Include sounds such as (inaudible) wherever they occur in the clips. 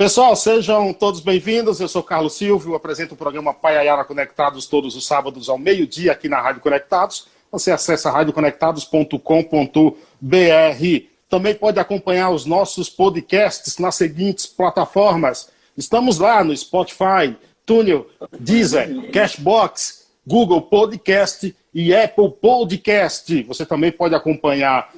Pessoal, sejam todos bem-vindos. Eu sou Carlos Silvio, apresento o programa Paiaiara Conectados todos os sábados ao meio-dia aqui na Rádio Conectados. Você acessa radioconectados.com.br. Também pode acompanhar os nossos podcasts nas seguintes plataformas. Estamos lá no Spotify, Túnel, Deezer, Cashbox, Google Podcast e Apple Podcast. Você também pode acompanhar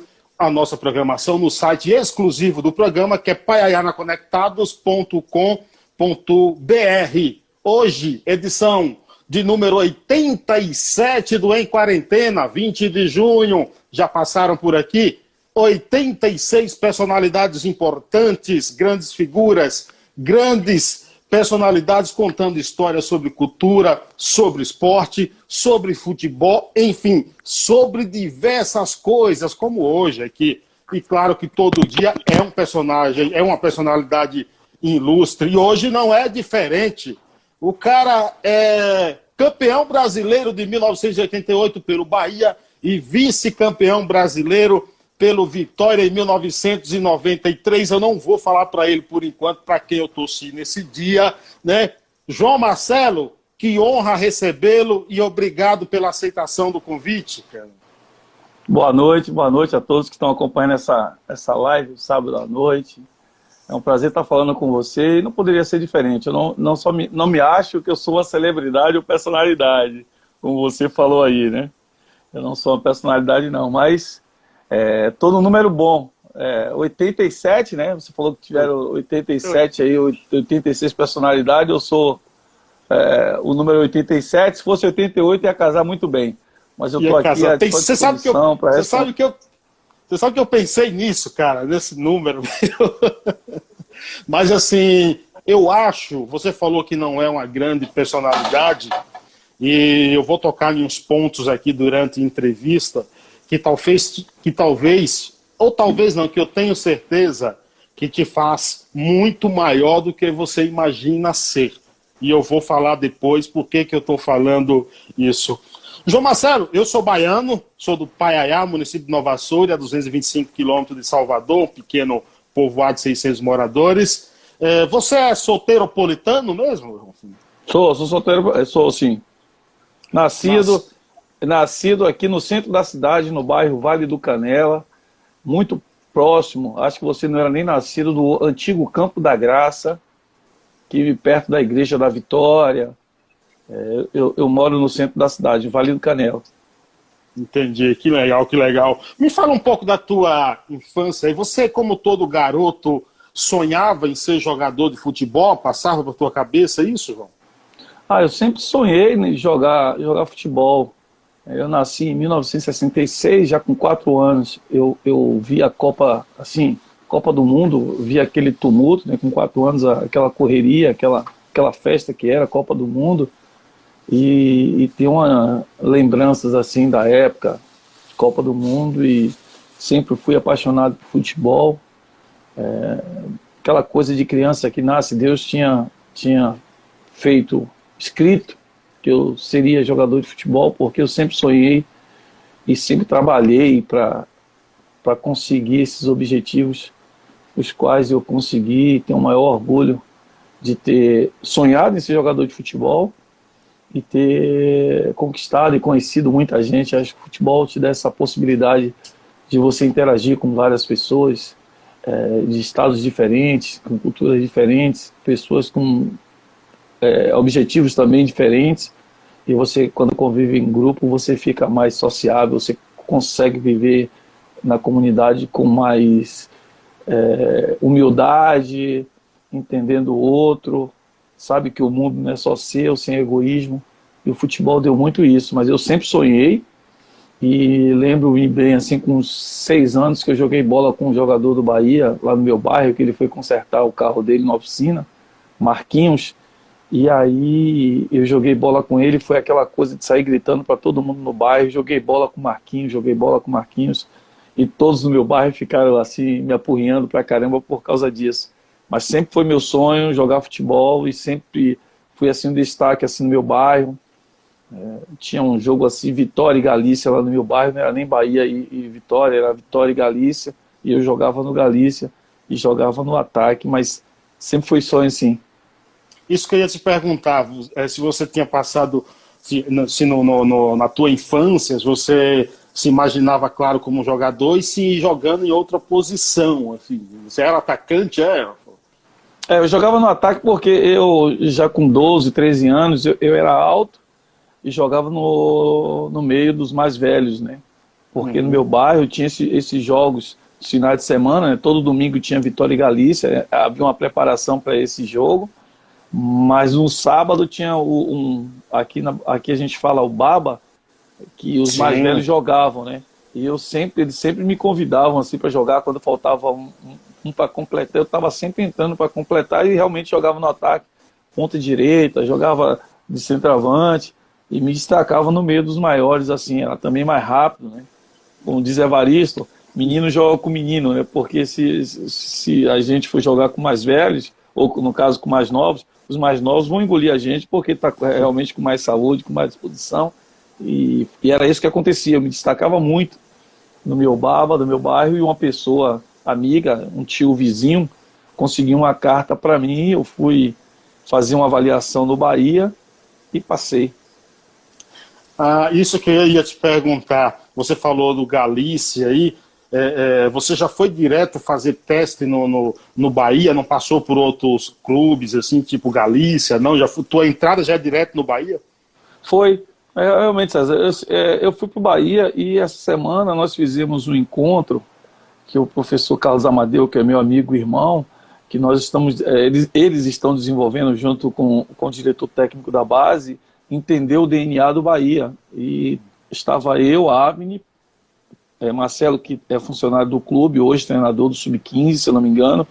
a nossa programação no site exclusivo do programa, que é paiayanaconectados.com.br. Hoje, edição de número 87 do Em Quarentena, 20 de junho. Já passaram por aqui 86 personalidades importantes, grandes figuras, grandes personalidades contando histórias sobre cultura, sobre esporte, sobre futebol, enfim, sobre diversas coisas, como hoje aqui. E claro que todo dia é um personagem, é uma personalidade ilustre. E hoje não é diferente. O cara é campeão brasileiro de 1988 pelo Bahia e vice-campeão brasileiro pelo Vitória em 1993. Eu não vou falar para ele por enquanto para quem eu torci nesse dia, né? João Marcelo, que honra recebê-lo e obrigado pela aceitação do convite. Boa noite, boa noite a todos que estão acompanhando essa, essa live sábado à noite. É um prazer estar falando com você e não poderia ser diferente. Eu não, não, só me, não me acho que eu sou uma celebridade ou personalidade, como você falou aí, né? Eu não sou uma personalidade, não, mas é, tô no número bom. É, 87, né? Você falou que tiveram 87 aí, 86 personalidades. Eu sou é, o número 87. Se fosse 88, ia casar muito bem. Mas eu tô aqui casar. Tem, você sabe que eu, você essa... sabe que eu você sabe que eu pensei nisso, cara, nesse número. (laughs) Mas assim, eu acho, você falou que não é uma grande personalidade, e eu vou tocar em uns pontos aqui durante a entrevista que talvez, que talvez, ou talvez não, que eu tenho certeza que te faz muito maior do que você imagina ser. E eu vou falar depois por que, que eu estou falando isso. João Marcelo, eu sou baiano, sou do Paiaiá, município de Nova Açúria, a 225 quilômetros de Salvador, um pequeno povoado de 600 moradores. É, você é solteiropolitano mesmo? Sou, sou solteiro, sou sim. Nascido, Nossa nascido aqui no centro da cidade, no bairro Vale do Canela, muito próximo, acho que você não era nem nascido, do antigo Campo da Graça, que vive perto da Igreja da Vitória. É, eu, eu, moro no centro da cidade, Vale do Canela. Entendi, que legal, que legal. Me fala um pouco da tua infância. E você, como todo garoto, sonhava em ser jogador de futebol? Passava por tua cabeça isso, João? Ah, eu sempre sonhei em jogar, jogar futebol. Eu nasci em 1966, já com quatro anos. Eu, eu vi a Copa, assim, Copa do Mundo, vi aquele tumulto, né, com quatro anos, aquela correria, aquela, aquela festa que era a Copa do Mundo. E, e tem uma lembranças assim da época, Copa do Mundo, e sempre fui apaixonado por futebol. É, aquela coisa de criança que nasce, Deus tinha, tinha feito, escrito que eu seria jogador de futebol, porque eu sempre sonhei e sempre trabalhei para conseguir esses objetivos, os quais eu consegui, tenho o maior orgulho de ter sonhado em ser jogador de futebol e ter conquistado e conhecido muita gente. Acho que o futebol te dá essa possibilidade de você interagir com várias pessoas é, de estados diferentes, com culturas diferentes, pessoas com é, objetivos também diferentes. E você, quando convive em grupo, você fica mais sociável, você consegue viver na comunidade com mais é, humildade, entendendo o outro, sabe que o mundo não é só seu, sem egoísmo. E o futebol deu muito isso, mas eu sempre sonhei e lembro bem, assim, com seis anos que eu joguei bola com um jogador do Bahia, lá no meu bairro, que ele foi consertar o carro dele na oficina, Marquinhos, e aí eu joguei bola com ele, foi aquela coisa de sair gritando para todo mundo no bairro, joguei bola com Marquinhos, joguei bola com Marquinhos, e todos no meu bairro ficaram assim me apurrinhando pra caramba por causa disso. Mas sempre foi meu sonho jogar futebol e sempre fui assim um destaque assim no meu bairro. É, tinha um jogo assim, Vitória e Galícia lá no meu bairro, não era nem Bahia e, e Vitória, era Vitória e Galícia, e eu jogava no Galícia e jogava no ataque, mas sempre foi sonho assim. Isso que eu ia te perguntar, é, se você tinha passado, se, se no, no, na tua infância, você se imaginava, claro, como jogador e se jogando em outra posição, assim, você era atacante, é? É, eu jogava no ataque porque eu, já com 12, 13 anos, eu, eu era alto e jogava no, no meio dos mais velhos, né? Porque uhum. no meu bairro tinha esse, esses jogos finais de semana, né? todo domingo tinha Vitória e Galícia, havia uma preparação para esse jogo, mas no sábado tinha o, um, aqui, na, aqui a gente fala o Baba, que os Sim. mais velhos jogavam, né? E eu sempre, eles sempre me convidavam assim para jogar quando faltava um, um, um para completar. Eu estava sempre entrando para completar e realmente jogava no ataque, ponta direita, jogava de centroavante e me destacava no meio dos maiores, assim, era também mais rápido, né? Como diz Evaristo, menino joga com menino, né? Porque se, se a gente for jogar com mais velhos, ou no caso com mais novos, os mais novos vão engolir a gente porque está realmente com mais saúde, com mais disposição. E, e, era isso que acontecia. Eu me destacava muito no meu baba, do meu bairro, e uma pessoa amiga, um tio vizinho, conseguiu uma carta para mim. Eu fui fazer uma avaliação no Bahia e passei. Ah, isso que eu ia te perguntar, você falou do Galícia aí, é, é, você já foi direto fazer teste no, no, no, Bahia, não passou por outros clubes, assim, tipo Galícia, não? Já tua entrada já é direto no Bahia? Foi, é, realmente, César, eu, é, eu fui para o Bahia e essa semana nós fizemos um encontro que o professor Carlos Amadeu, que é meu amigo e irmão, que nós estamos, é, eles, eles estão desenvolvendo junto com, com o diretor técnico da base, entender o DNA do Bahia. E estava eu, Avni, é, Marcelo, que é funcionário do clube, hoje treinador do Sub-15, se não me engano,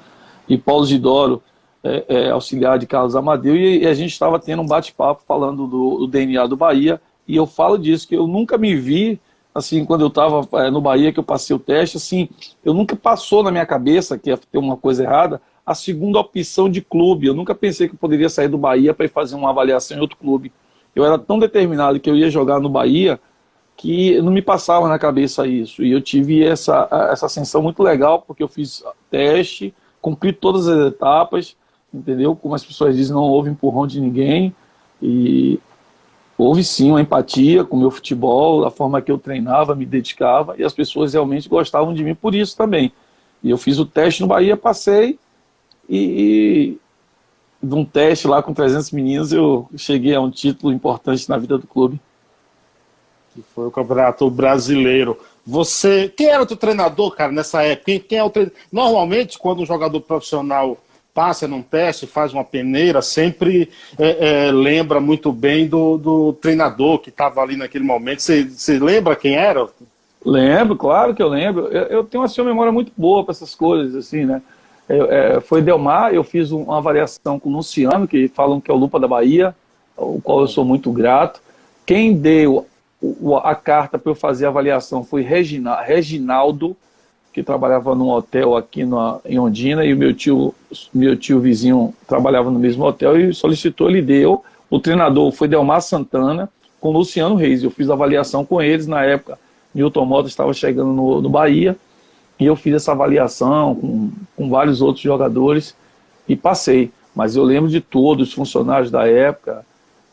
e Paulo Zidoro, é, é, auxiliar de Carlos Amadeu, e, e a gente estava tendo um bate-papo falando do, do, DNA do Bahia, e eu falo disso, que eu nunca me vi, assim, quando eu estava é, no Bahia, que eu passei o teste, assim, eu nunca passou na minha cabeça que ia ter uma coisa errada, a segunda opção de clube, eu nunca pensei que eu poderia sair do Bahia para ir fazer uma avaliação em outro clube. Eu era tão determinado que eu ia jogar no Bahia que não me passava na cabeça isso. E eu tive essa, essa ascensão muito legal, porque eu fiz teste, cumpri todas as etapas, entendeu? Como as pessoas dizem, não houve empurrão de ninguém. E houve sim uma empatia com o meu futebol, a forma que eu treinava, me dedicava, e as pessoas realmente gostavam de mim por isso também. E eu fiz o teste no Bahia, passei, e, de um teste lá com 300 meninos, eu cheguei a um título importante na vida do clube. Que foi o Campeonato Brasileiro. Você, quem era o teu treinador, cara, nessa época? Quem, quem é o treinador? Normalmente, quando um jogador profissional passa num teste, faz uma peneira, sempre é, é, lembra muito bem do, do treinador que estava ali naquele momento. Você, lembra quem era? Lembro, claro que eu lembro. Eu, eu tenho assim, uma memória muito boa para essas coisas, assim, né? é, foi Delmar, eu fiz uma avaliação com o Luciano, que falam que é o Lupa da Bahia, o qual eu sou muito grato. Quem deu a carta para eu fazer a avaliação foi Regina, Reginaldo, que trabalhava num hotel aqui na, em Ondina, e o meu tio, meu tio vizinho trabalhava no mesmo hotel e solicitou, ele deu. O treinador foi Delmar Santana, com Luciano Reis. Eu fiz a avaliação com eles na época. Milton Mota estava chegando no, no Bahia e eu fiz essa avaliação com, com vários outros jogadores e passei. Mas eu lembro de todos os funcionários da época,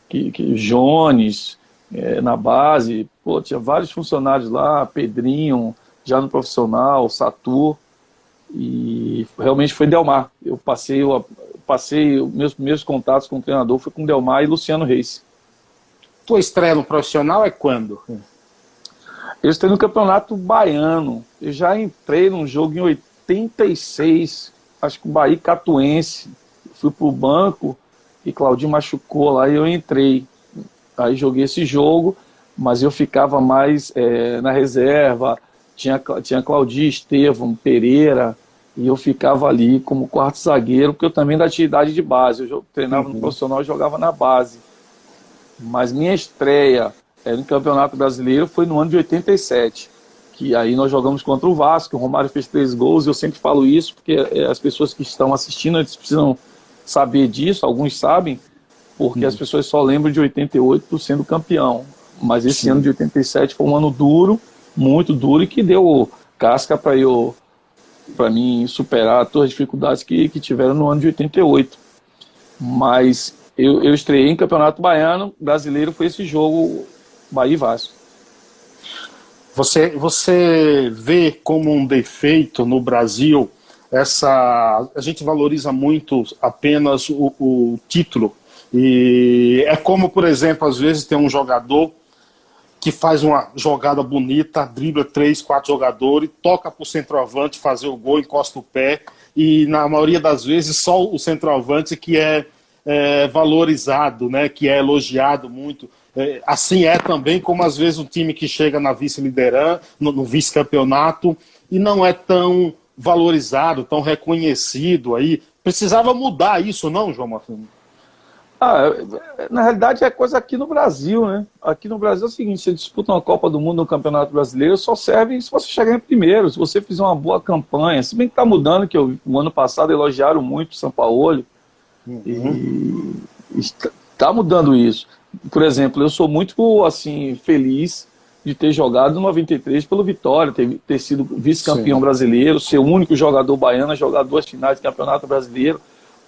que, que Jones, é, na base, pô, tinha vários funcionários lá, Pedrinho, já no profissional, Satur, e realmente foi Delmar. Eu passei, eu passei os meus primeiros contatos com o treinador foi com Delmar e Luciano Reis. Tua estreia no profissional é quando? Eu estou no Campeonato Baiano. Eu já entrei num jogo em 86, acho que o Bahia Catuense. Fui pro banco e Claudinho machucou lá e eu entrei. Aí joguei esse jogo, mas eu ficava mais é, na reserva. Tinha, tinha Claudinho, Estevam, Pereira, e eu ficava ali como quarto zagueiro, porque eu também da atividade de base. Eu treinava uhum. no profissional e jogava na base. Mas minha estreia é, no Campeonato Brasileiro foi no ano de 87, que aí nós jogamos contra o Vasco, o Romário fez três gols, e eu sempre falo isso, porque é, as pessoas que estão assistindo, eles precisam saber disso, alguns sabem, porque as pessoas só lembram de 88 sendo campeão, mas esse Sim. ano de 87 foi um ano duro, muito duro, e que deu casca para eu para mim superar todas as dificuldades que, que tiveram no ano de 88. Mas eu, eu estreiei em Campeonato Baiano, brasileiro foi esse jogo Bahia e Vasco. Você, você vê como um defeito no Brasil essa. A gente valoriza muito apenas o, o título. E é como, por exemplo, às vezes tem um jogador que faz uma jogada bonita, dribla três, quatro jogadores, toca para o centroavante fazer o gol, encosta o pé, e na maioria das vezes só o centroavante que é, é valorizado, né, que é elogiado muito. É, assim é também como às vezes um time que chega na vice-liderança, no, no vice-campeonato, e não é tão valorizado, tão reconhecido aí. Precisava mudar isso, não, João Martins? Ah, na realidade é coisa aqui no Brasil, né? Aqui no Brasil é o seguinte, você disputa uma Copa do Mundo no Campeonato Brasileiro, só serve se você chegar em primeiro, se você fizer uma boa campanha. Se bem que está mudando, que eu, o ano passado elogiaram muito o São Paulo, uhum. e está mudando isso. Por exemplo, eu sou muito assim feliz de ter jogado no 93 pelo Vitória, ter, ter sido vice-campeão brasileiro, ser o único jogador baiano a jogar duas finais de Campeonato Brasileiro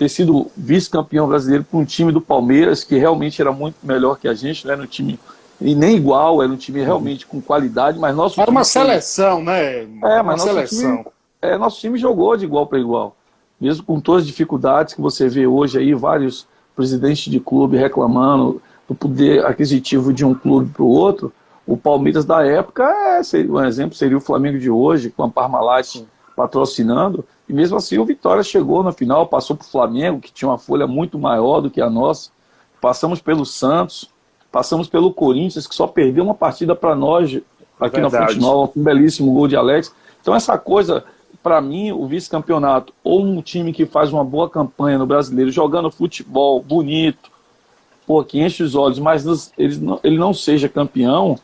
ter sido vice-campeão brasileiro para um time do Palmeiras, que realmente era muito melhor que a gente, não era um time e nem igual, era um time realmente com qualidade, mas nosso Era uma seleção, né? É, mas nosso seleção. Time, é, nosso time jogou de igual para igual. Mesmo com todas as dificuldades que você vê hoje aí, vários presidentes de clube reclamando do poder aquisitivo de um clube para o outro, o Palmeiras da época, é, seria, um exemplo seria o Flamengo de hoje, com a Parmalat patrocinando, e mesmo assim o Vitória chegou na final, passou para o Flamengo, que tinha uma folha muito maior do que a nossa. Passamos pelo Santos, passamos pelo Corinthians, que só perdeu uma partida para nós aqui Verdade. na Fonte Nova, com um belíssimo gol de Alex. Então essa coisa, para mim, o vice-campeonato, ou um time que faz uma boa campanha no brasileiro, jogando futebol bonito, pô, que enche os olhos, mas ele não, ele não seja campeão,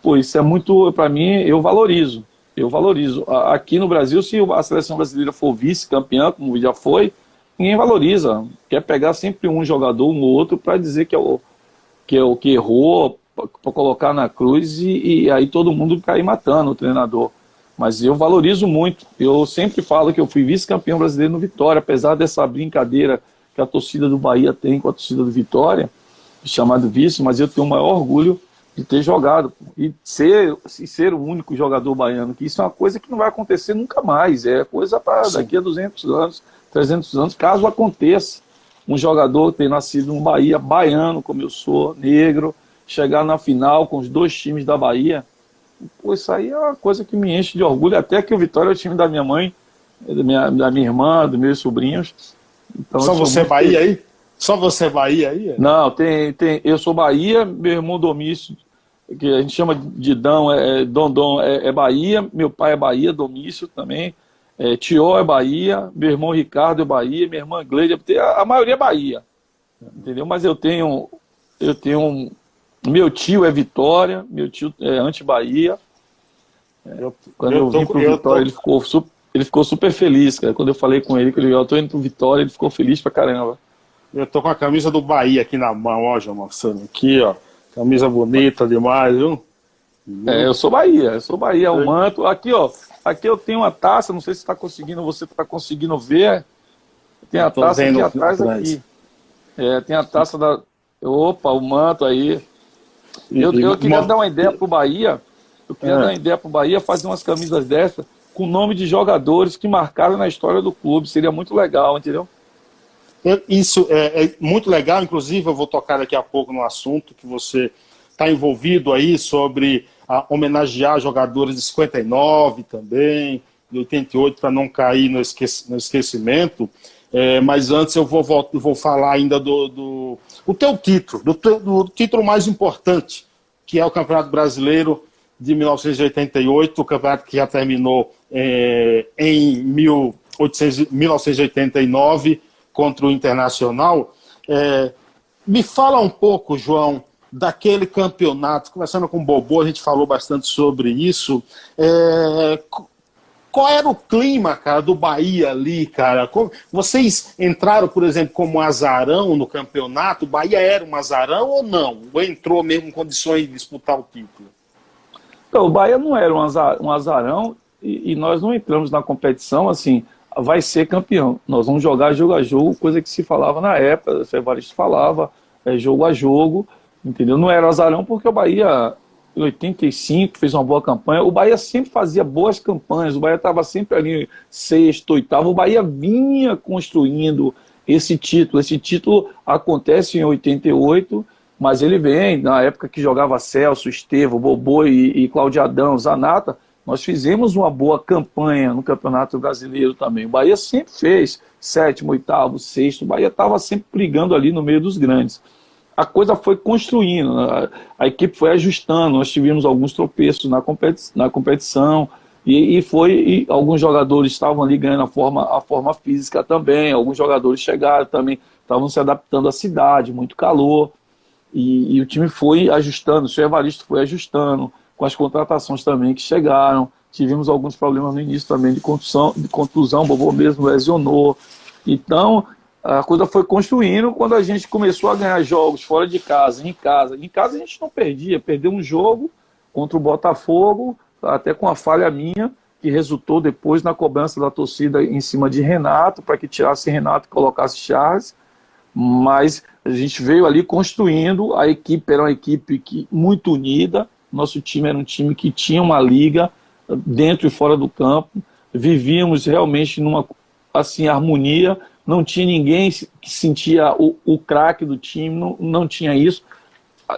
pô, isso é muito, para mim, eu valorizo eu valorizo. Aqui no Brasil, se a seleção brasileira for vice-campeã, como já foi, ninguém valoriza. Quer pegar sempre um jogador, um ou outro, para dizer que é o que, é o que errou, para colocar na cruz e, e, aí todo mundo cair matando o treinador. Mas eu valorizo muito. Eu sempre falo que eu fui vice-campeão brasileiro no Vitória, apesar dessa brincadeira que a torcida do Bahia tem com a torcida do Vitória, chamado vice, mas eu tenho o maior orgulho de ter jogado e ser, e ser o único jogador baiano, que isso é uma coisa que não vai acontecer nunca mais, é coisa para daqui a 200 anos, 300 anos, caso aconteça um jogador ter nascido no Bahia, baiano como eu sou, negro, chegar na final com os dois times da Bahia, pô, isso aí é uma coisa que me enche de orgulho, até que o Vitória é o time da minha mãe, da minha, da minha irmã, dos meus sobrinhos. Então, Só você Bahia aí? Só você Bahia aí? Não, tem, tem, eu sou Bahia, meu irmão Domício que a gente chama de Dão, é, é, Dondon é, é, Bahia, meu pai é Bahia, Domício também, é, Tió é Bahia, meu irmão Ricardo é Bahia, minha irmã Gleide, a, a maioria é Bahia, entendeu? Mas eu tenho, eu tenho, meu tio é Vitória, meu tio é anti-Bahia, é, quando eu, eu vim pro Vitória tô... ele ficou super, ele ficou super feliz, cara, quando eu falei com ele que eu tô indo pro Vitória, ele ficou feliz pra caramba. Eu tô com a camisa do Bahia aqui na mão, ó, João Marcelo, aqui, ó. Camisa bonita demais, viu? É, eu sou Bahia, eu sou Bahia, o manto. Aqui, ó, aqui eu tenho uma taça, não sei se está conseguindo, você está conseguindo ver. Tem a taça aqui atrás, aqui. É, tem a taça da. Opa, o manto aí. Eu, eu queria dar uma ideia pro Bahia. Eu queria é. dar uma ideia pro Bahia fazer umas camisas dessas com nome de jogadores que marcaram na história do clube. Seria muito legal, entendeu? Isso é, é, muito legal, inclusive eu vou tocar daqui a pouco no assunto que você está envolvido aí sobre a, homenagear jogadores de 59 também, de 88, para não cair no, esqueci, no esquecimento. É, mas antes eu vou, vou, vou falar ainda do, do teu título, do, teu, do título mais importante, que é o Campeonato Brasileiro de 1988, o campeonato que já terminou é, em 1800, 1989 contra o Internacional. É, me fala um pouco, João, daquele campeonato. Conversando com o Bobô, a gente falou bastante sobre isso. É, qual era o clima, cara, do Bahia ali, cara? Vocês entraram, por exemplo, como azarão no campeonato? O Bahia era um azarão ou não? Ou entrou mesmo em condições de disputar o título? Então, o Bahia não era um, azar, um azarão e, e, nós não entramos na competição assim, vai ser campeão. Nós vamos jogar jogo a jogo, coisa que se falava na época, o Evaristo falava, é, jogo a jogo, entendeu? Não era azarão porque o Bahia em 85 fez uma boa campanha. O Bahia sempre fazia boas campanhas, o Bahia estava sempre ali sexto, oitavo. O Bahia vinha construindo esse título. Esse título acontece em 88, mas ele vem na época que jogava Celso, Estevo, Bobô e, e Claudio Adão, Zanata. Nós fizemos uma boa campanha no Campeonato Brasileiro também. O Bahia sempre fez sétimo, oitavo, sexto. O Bahia estava sempre brigando ali no meio dos grandes. A coisa foi construindo, a, a, equipe foi ajustando, nós tivemos alguns tropeços na, competi na competição, e, e foi, e alguns jogadores estavam ali ganhando a forma, a forma física também, alguns jogadores chegaram também, estavam se adaptando à cidade, muito calor, e, e o time foi ajustando, o senhor Evaristo foi ajustando, com as contratações também que chegaram, tivemos alguns problemas no início também de contusão, de contusão o Bobô mesmo lesionou, então a coisa foi construindo quando a gente começou a ganhar jogos fora de casa, em casa. Em casa a gente não perdia, perdeu um jogo contra o Botafogo, até com a falha minha, que resultou depois na cobrança da torcida em cima de Renato, para que tirasse Renato e colocasse Charles. Mas a gente veio ali construindo, a equipe era uma equipe que, muito unida, nosso time era um time que tinha uma liga dentro e fora do campo, vivíamos realmente numa assim harmonia não tinha ninguém que sentia o, o craque do time, não, não tinha isso.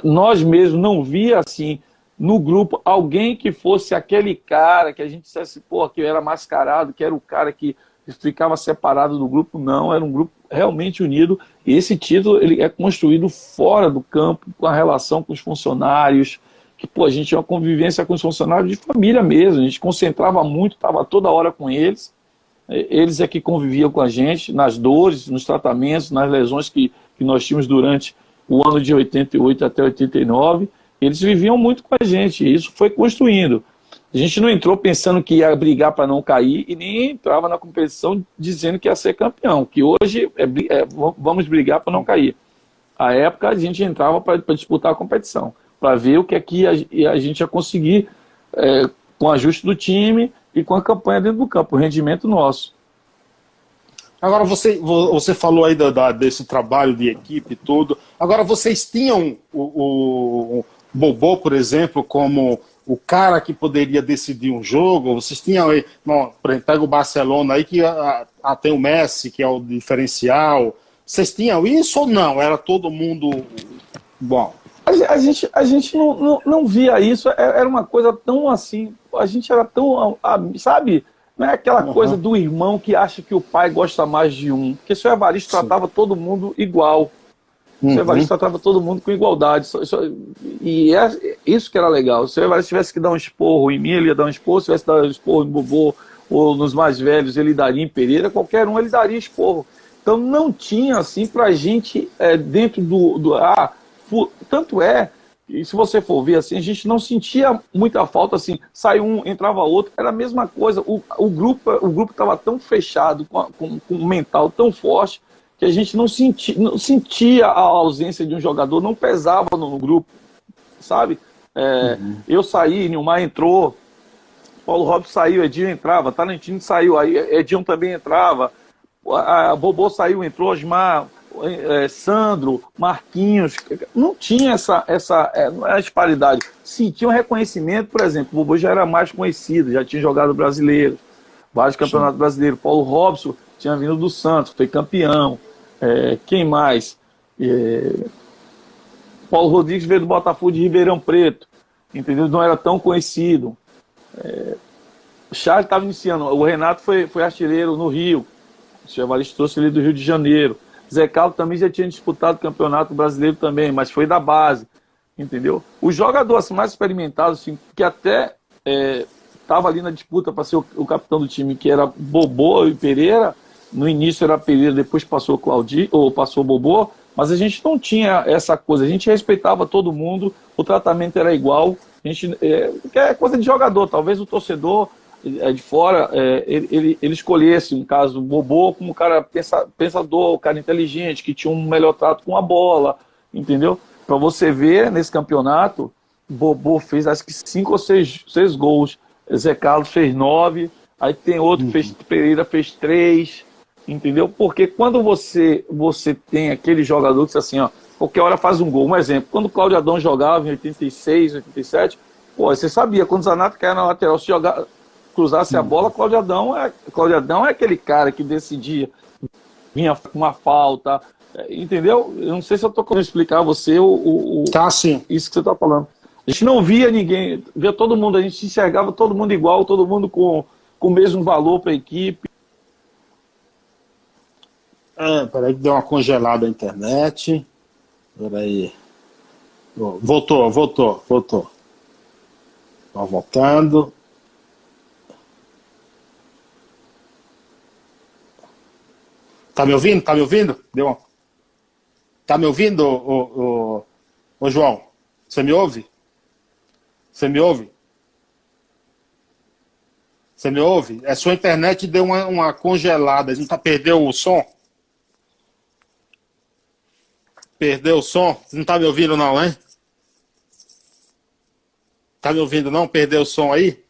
Nós mesmos não via assim no grupo alguém que fosse aquele cara que a gente dissesse, pô, que era mascarado, que era o cara que ficava separado do grupo, não, era um grupo realmente unido. E esse título ele é construído fora do campo, com a relação com os funcionários, que pô, a gente tinha uma convivência com os funcionários de família mesmo, a gente concentrava muito, estava toda hora com eles. Eles é que conviviam com a gente nas dores, nos tratamentos, nas lesões que, que nós tínhamos durante o ano de 88 até 89. Eles viviam muito com a gente e isso foi construindo. A gente não entrou pensando que ia brigar para não cair e nem entrava na competição dizendo que ia ser campeão, que hoje é, é vamos brigar para não cair. A época a gente entrava para disputar a competição, para ver o que aqui a, a gente ia conseguir é, com o ajuste do time, e com a campanha dentro do campo, o rendimento nosso. Agora, você, você falou aí da, da, desse trabalho de equipe tudo. Agora, vocês tinham o, o, o Bobô, por exemplo, como o cara que poderia decidir um jogo? Vocês tinham aí, não, pega o Barcelona aí, que a, a, tem o Messi, que é o diferencial. Vocês tinham isso ou não? Era todo mundo bom? A, a gente, a gente não, não, não, via isso, é, era uma coisa tão assim, a gente era tão, sabe, não é aquela uhum. coisa do irmão que acha que o pai gosta mais de um, porque o senhor Evaristo Sim. tratava todo mundo igual, uhum. o senhor Evaristo tratava todo mundo com igualdade, e é isso que era legal, se o Evaristo tivesse que dar um esporro em mim, ele ia dar um esporro, se tivesse que dar um esporro em Bobô, ou nos mais velhos, ele daria em Pereira, qualquer um ele daria esporro. Então não tinha assim pra gente é, dentro do, do ah, tanto é, e se você for ver assim, a gente não sentia muita falta assim, sai um, entrava outro, era a mesma coisa. O, o grupo o grupo estava tão fechado, com, com, com um mental tão forte, que a gente não sentia, não sentia a ausência de um jogador, não pesava no, no grupo, sabe? É, uhum. Eu saí, Nilmar entrou, Paulo Robson saiu, Edinho entrava, Tarantino saiu, aí Edinho também entrava, a, a Bobô saiu, entrou, Osmar, é, Sandro, Marquinhos, não tinha essa, essa é, disparidade. Sim, tinha um reconhecimento, por exemplo, o Bobo já era mais conhecido, já tinha jogado brasileiro, vários campeonatos brasileiros. Paulo Robson tinha vindo do Santos, foi campeão. É, quem mais? É, Paulo Rodrigues veio do Botafogo de Ribeirão Preto, entendeu? Não era tão conhecido. É, o Charles estava iniciando, o Renato foi, foi artilheiro no Rio, o Evaristo trouxe ele do Rio de Janeiro. Zé Carlos também já tinha disputado o Campeonato Brasileiro também, mas foi da base, entendeu? O jogador assim, mais experimentado, assim, que até estava é, ali na disputa para ser o, o, capitão do time, que era Bobô e Pereira, no início era Pereira, depois passou Claudio, ou passou Bobô, mas a gente não tinha essa coisa, a gente respeitava todo mundo, o tratamento era igual, a gente, é, é coisa de jogador, talvez o torcedor de fora, é, ele, ele, ele, escolhesse um caso Bobô como um cara pensa, pensador, um cara inteligente, que tinha um melhor trato com a bola, entendeu? Para você ver nesse campeonato, Bobô fez acho que cinco ou seis, seis gols. Zé Carlos fez nove, aí tem outro, uhum. fez, Pereira fez três, entendeu? Porque quando você, você tem aquele jogador que diz assim, ó, qualquer hora faz um gol. Um exemplo, quando o Cláudio Adão jogava em 86, 87, pô, você sabia, quando o Zanato caia na lateral, se jogar, cruzasse a bola, Cláudio Adão, é, Cláudio Adão é aquele cara que decidia, vinha com uma falta, é, entendeu? Eu não sei se eu estou conseguindo explicar a você o, o, tá, sim. isso que você está falando. A gente não via ninguém, via todo mundo, a gente enxergava todo mundo igual, todo mundo com, com o mesmo valor para a equipe. É, peraí que deu uma congelada a internet. Peraí. Voltou, voltou, voltou. Tá voltando. Tá me ouvindo? Tá me ouvindo? Deu. Tá me ouvindo, ô, ô, ô, João? Você me ouve? Você me ouve? Você me ouve? É sua internet deu uma, uma congelada. Gente tá perdeu o som? Perdeu o som? Não tá me ouvindo não, hein? Tá me ouvindo não? Perdeu o som aí?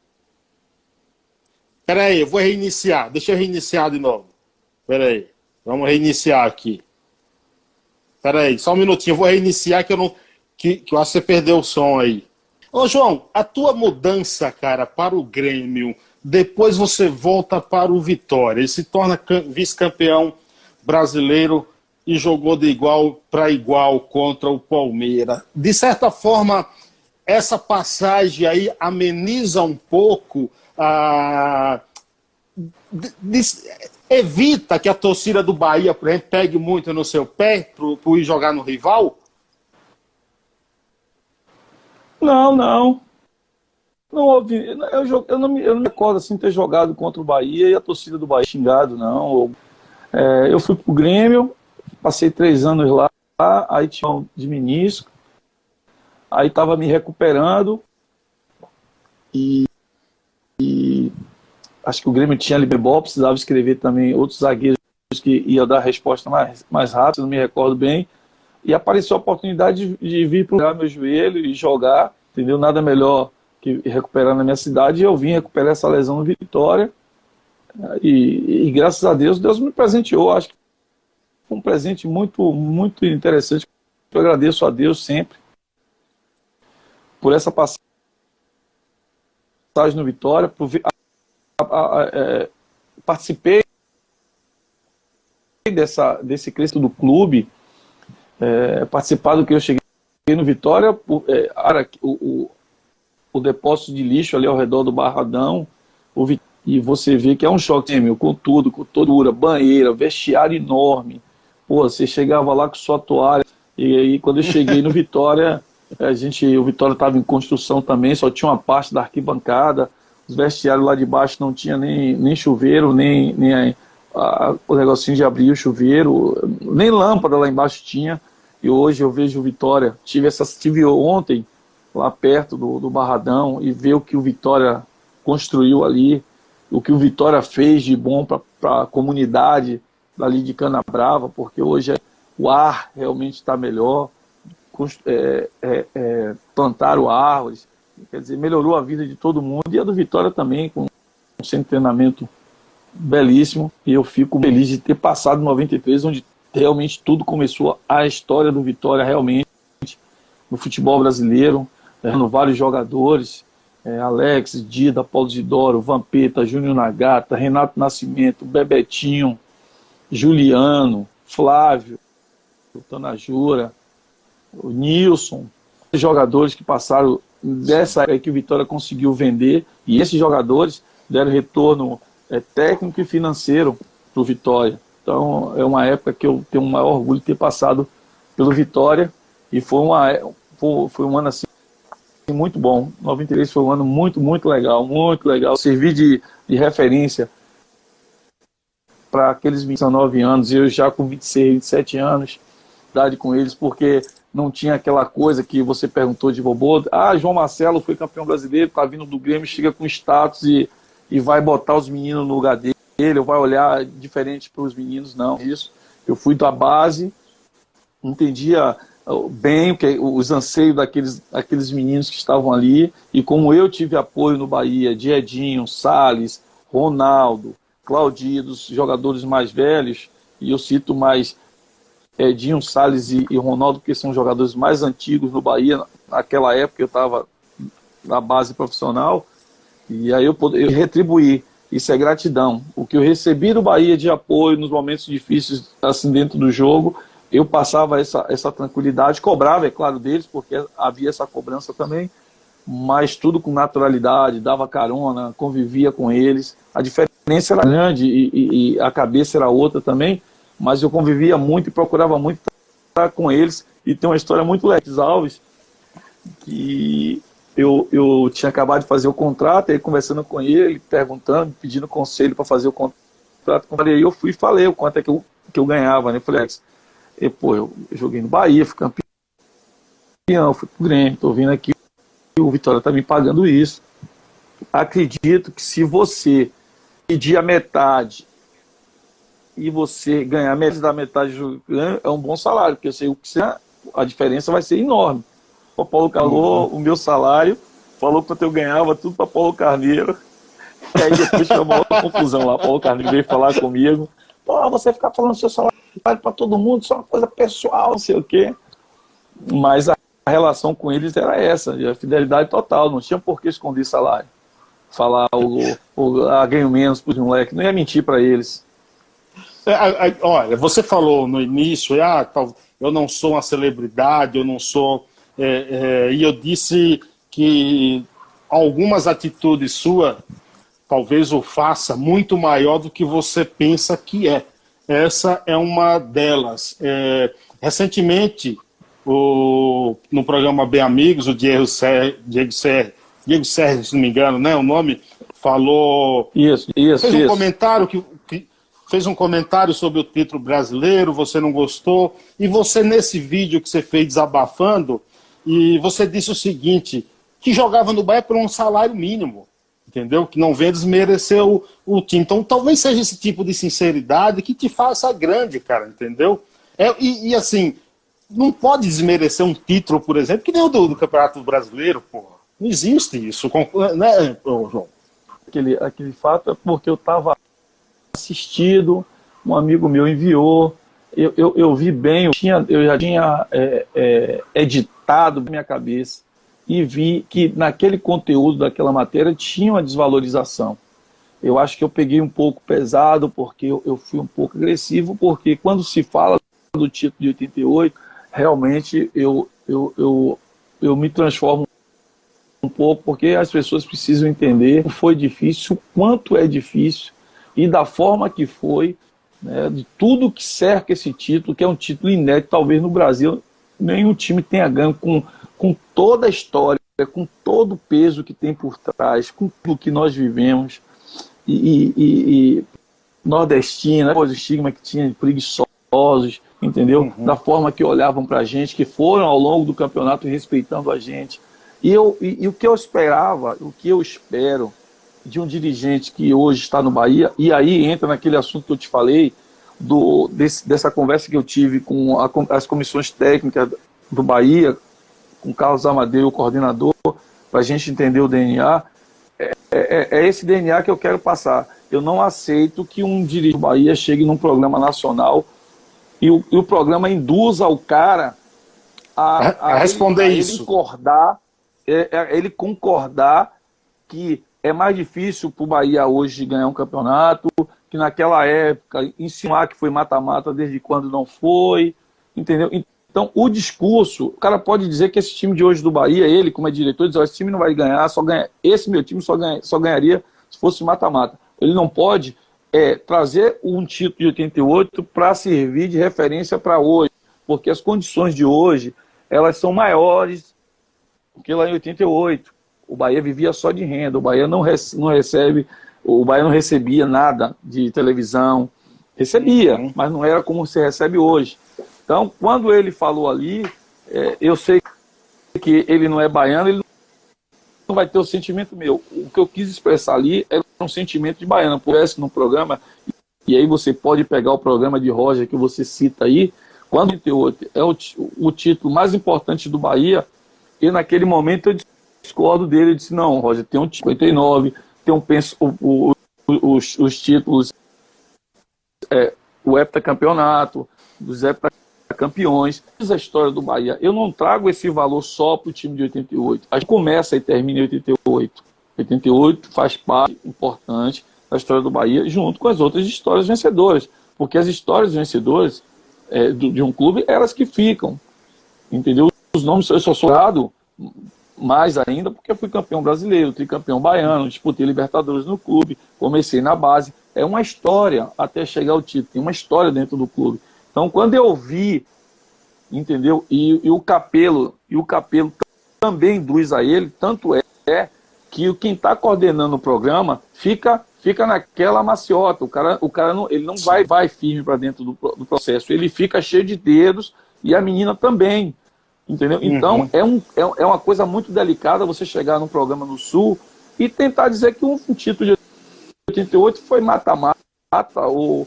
Pera aí, eu vou reiniciar. Deixa eu reiniciar de novo. Pera aí. Vamos reiniciar aqui. Pera aí, só um minutinho. Eu vou reiniciar que eu não... Que, que eu acho que você perdeu o som aí. Ô, João, a tua mudança, cara, para o Grêmio, depois você volta para o Vitória. Ele se torna vice-campeão brasileiro e jogou de igual para igual contra o Palmeiras. De certa forma, essa passagem aí ameniza um pouco a. evita que a torcida do Bahia, por exemplo, pegue muito no seu pé para ir jogar no rival? Não, não. Não houve. Eu, eu, não me, eu não me recordo assim ter jogado contra o Bahia e a torcida do Bahia xingado, não. É, eu fui pro Grêmio, Passei três anos lá, aí tinha um de menisco, aí estava me recuperando e, acho que o Grêmio tinha Liberbol, precisava escrever também outros zagueiros que ia dar resposta mais, mais rápido, não me recordo bem. E apareceu a oportunidade de, de vir para meu joelho e jogar, entendeu? Nada melhor que recuperar na minha cidade. E eu vim recuperar essa lesão no Vitória. E, e, graças a Deus, Deus me presenteou. Acho que um presente muito, muito interessante. Eu agradeço a Deus sempre por essa passagem no Vitória, por, é, participei dessa, desse crescimento do clube, é, participar do que eu cheguei no Vitória, por, é, o, o, o, depósito de lixo ali ao redor do Barradão, o, e você vê que é um choque, meu, com tudo, com toda banheira, vestiário enorme, Pô, você chegava lá com sua toalha. E aí, quando eu cheguei no (laughs) Vitória, a gente, o Vitória estava em construção também, só tinha uma parte da arquibancada. Os vestiários lá de baixo não tinha nem, nem chuveiro, nem, nem a, a, o negocinho de abrir o chuveiro, nem lâmpada lá embaixo tinha. E hoje eu vejo o Vitória. Tive, essa, tive ontem lá perto do, do Barradão e ver o que o Vitória construiu ali, o que o Vitória fez de bom para a comunidade ali de Cana Brava, porque hoje o ar realmente está melhor, é, é, é, plantaram árvores, quer dizer, melhorou a vida de todo mundo, e a do Vitória também, com um centro de treinamento belíssimo, e eu fico feliz de ter passado 93, onde realmente tudo começou, a história do Vitória realmente, no futebol brasileiro, é, no vários jogadores, é, Alex, Dida, Paulo Zidoro, Vampeta, Júnior Nagata, Renato Nascimento, Bebetinho, Juliano, Flávio, Tanajura, o Nilson, jogadores que passaram dessa época que o Vitória conseguiu vender, e esses jogadores deram retorno é, técnico e financeiro para o Vitória. Então é uma época que eu tenho o maior orgulho de ter passado pelo Vitória, e foi, uma, foi, foi um ano assim muito bom. 93 foi um ano muito, muito legal, muito legal. Servi de, de referência para aqueles 29 anos, eu já com 26, 27 anos, com eles, porque não tinha aquela coisa que você perguntou de robô. Ah, João Marcelo foi campeão brasileiro, tá vindo do Grêmio, chega com status e, e vai botar os meninos no lugar dele, ou vai olhar diferente para os meninos, não. Isso. Eu fui da base, entendia bem os anseios daqueles, daqueles meninos que estavam ali. E como eu tive apoio no Bahia de Edinho, Salles, Ronaldo, Claudio, dos jogadores mais velhos, e eu cito mais Edinho, Salles e, Ronaldo, que são jogadores mais antigos no Bahia. Naquela época eu estava na base profissional, e aí eu, eu retribuir. Isso é gratidão. O que eu recebi do Bahia de apoio nos momentos difíceis, assim, dentro do jogo, eu passava essa, essa tranquilidade, cobrava, é claro, deles, porque havia essa cobrança também, mas tudo com naturalidade, dava carona, convivia com eles. A diferença era grande e, e, e a cabeça era outra também, mas eu convivia muito e procurava muito estar com eles. E tem uma história muito legal, Alves, que eu, eu tinha acabado de fazer o contrato, aí conversando com ele, perguntando, pedindo conselho para fazer o contrato. Aí eu fui e falei o quanto é que eu, que eu ganhava, né? Falei, e, pô, eu joguei no Bahia, fui campeão, fui pro Grêmio, tô vindo aqui, o Vitória tá me pagando isso. Acredito que se você pedir a metade e você ganhar metade da metade é um bom salário, porque eu sei o que você, a diferença vai ser enorme. O Paulo Calou, uhum. o meu salário, falou quanto eu ganhava, tudo para Paulo Carneiro. E aí depois foi uma confusão lá. Paulo Carneiro veio falar comigo. Pô, você ficar falando seu salário para todo mundo, isso é uma coisa pessoal, não sei o quê. Mas a relação com eles era essa, a fidelidade total, não tinha por que esconder salário. Falar o, o ah, ganho menos para os moleques, não ia mentir para eles. É, olha, você falou no início, ah, eu não sou uma celebridade, eu não sou. É, é, e eu disse que algumas atitudes suas talvez o faça muito maior do que você pensa que é. Essa é uma delas. É, recentemente, o, no programa Bem Amigos, o Diego Serra, Diego Serra, Diego Serra, se não me engano, né, o nome, falou. Isso, isso. Fez um isso. comentário que, fez um comentário sobre o título brasileiro, você não gostou, e você, nesse vídeo que você fez desabafando, e você disse o seguinte: que jogava no Bahia por um salário mínimo entendeu? Que não venha desmerecer o, o time. Então, talvez seja esse tipo de sinceridade que te faça grande, cara, entendeu? É, e, e, assim, não pode desmerecer um título, por exemplo, que nem o do, do Campeonato Brasileiro, porra. Não existe isso, né, João? Aquele, aquele fato é porque eu estava assistido, um amigo meu enviou, eu, eu, eu vi bem, eu, tinha, eu já tinha é, é, editado minha cabeça e vi que naquele conteúdo daquela matéria tinha uma desvalorização. Eu acho que eu peguei um pouco pesado, porque eu, eu fui um pouco agressivo, porque quando se fala do título de 88, realmente eu, eu, eu, eu me transformo um pouco, porque as pessoas precisam entender o foi difícil, o quanto é difícil e da forma que foi, né, de tudo que cerca esse título, que é um título inédito, talvez no Brasil nenhum time tenha ganho com com toda a história, com todo o peso que tem por trás, com tudo que nós vivemos, e, e, e nordestina, o estigma que tinha de preguiçosos, entendeu? Uhum. Da forma que olhavam para a gente, que foram ao longo do campeonato respeitando a gente. E, eu, e, e, o que eu esperava, o que eu espero de um dirigente que hoje está no Bahia, e aí entra naquele assunto que eu te falei, do, desse, dessa conversa que eu tive com a, as comissões técnicas do Bahia, com Carlos Amadeu, o coordenador, para a gente entender o DNA. É, é, é, esse DNA que eu quero passar. Eu não aceito que um dirigente do Bahia chegue num programa nacional e o, e o programa induza o cara a, a, a responder ele, a isso. Ele concordar, é, é, ele concordar que é mais difícil para o Bahia hoje ganhar um campeonato, que naquela época insinuar que foi mata-mata desde quando não foi, entendeu? Então, o discurso, o cara pode dizer que esse time de hoje do Bahia, ele, como é diretor, diz: esse time não vai ganhar, só ganha, esse meu time só, ganha, só ganharia se fosse mata-mata. Ele não pode é, trazer um título de 88 para servir de referência para hoje, porque as condições de hoje elas são maiores do que lá em 88. O Bahia vivia só de renda, o Bahia não, rece não recebe, o Bahia não recebia nada de televisão, recebia, uhum. mas não era como se recebe hoje. Então, quando ele falou ali, é, eu sei que ele não é baiano, ele não vai ter o sentimento meu. O que eu quis expressar ali é um sentimento de baiano. Pudesse no programa, e aí você pode pegar o programa de Roger que você cita aí, Quando 88 é o, o título mais importante do Bahia, e naquele momento eu discordo dele, eu disse, não, Roger, tem um 59, tem um penso, o, o, os, os títulos, é, o heptacampeonato, dos heptacampeões, a história do Bahia. Eu não trago esse valor só para o time de 88. A gente começa e termina em 88. 88 faz parte importante da história do Bahia, junto com as outras histórias vencedoras. Porque as histórias vencedoras é, de um clube, elas que ficam. Entendeu? Os nomes, eu sou soldado mais ainda porque eu fui campeão brasileiro, tricampeão baiano, disputei Libertadores no clube, comecei na base. É uma história até chegar ao título, tem uma história dentro do clube. Então, quando eu vi, entendeu? E, e o Capelo, e o Capelo também induz a ele, tanto é, é que quem está coordenando o programa fica fica naquela maciota. O cara, o cara não, ele não vai, vai firme para dentro do, do, processo. Ele fica cheio de dedos e a menina também. Entendeu? Então, uhum. é, um, é, é uma coisa muito delicada você chegar num programa no Sul e tentar dizer que um, um título de 88 foi mata-mata, ou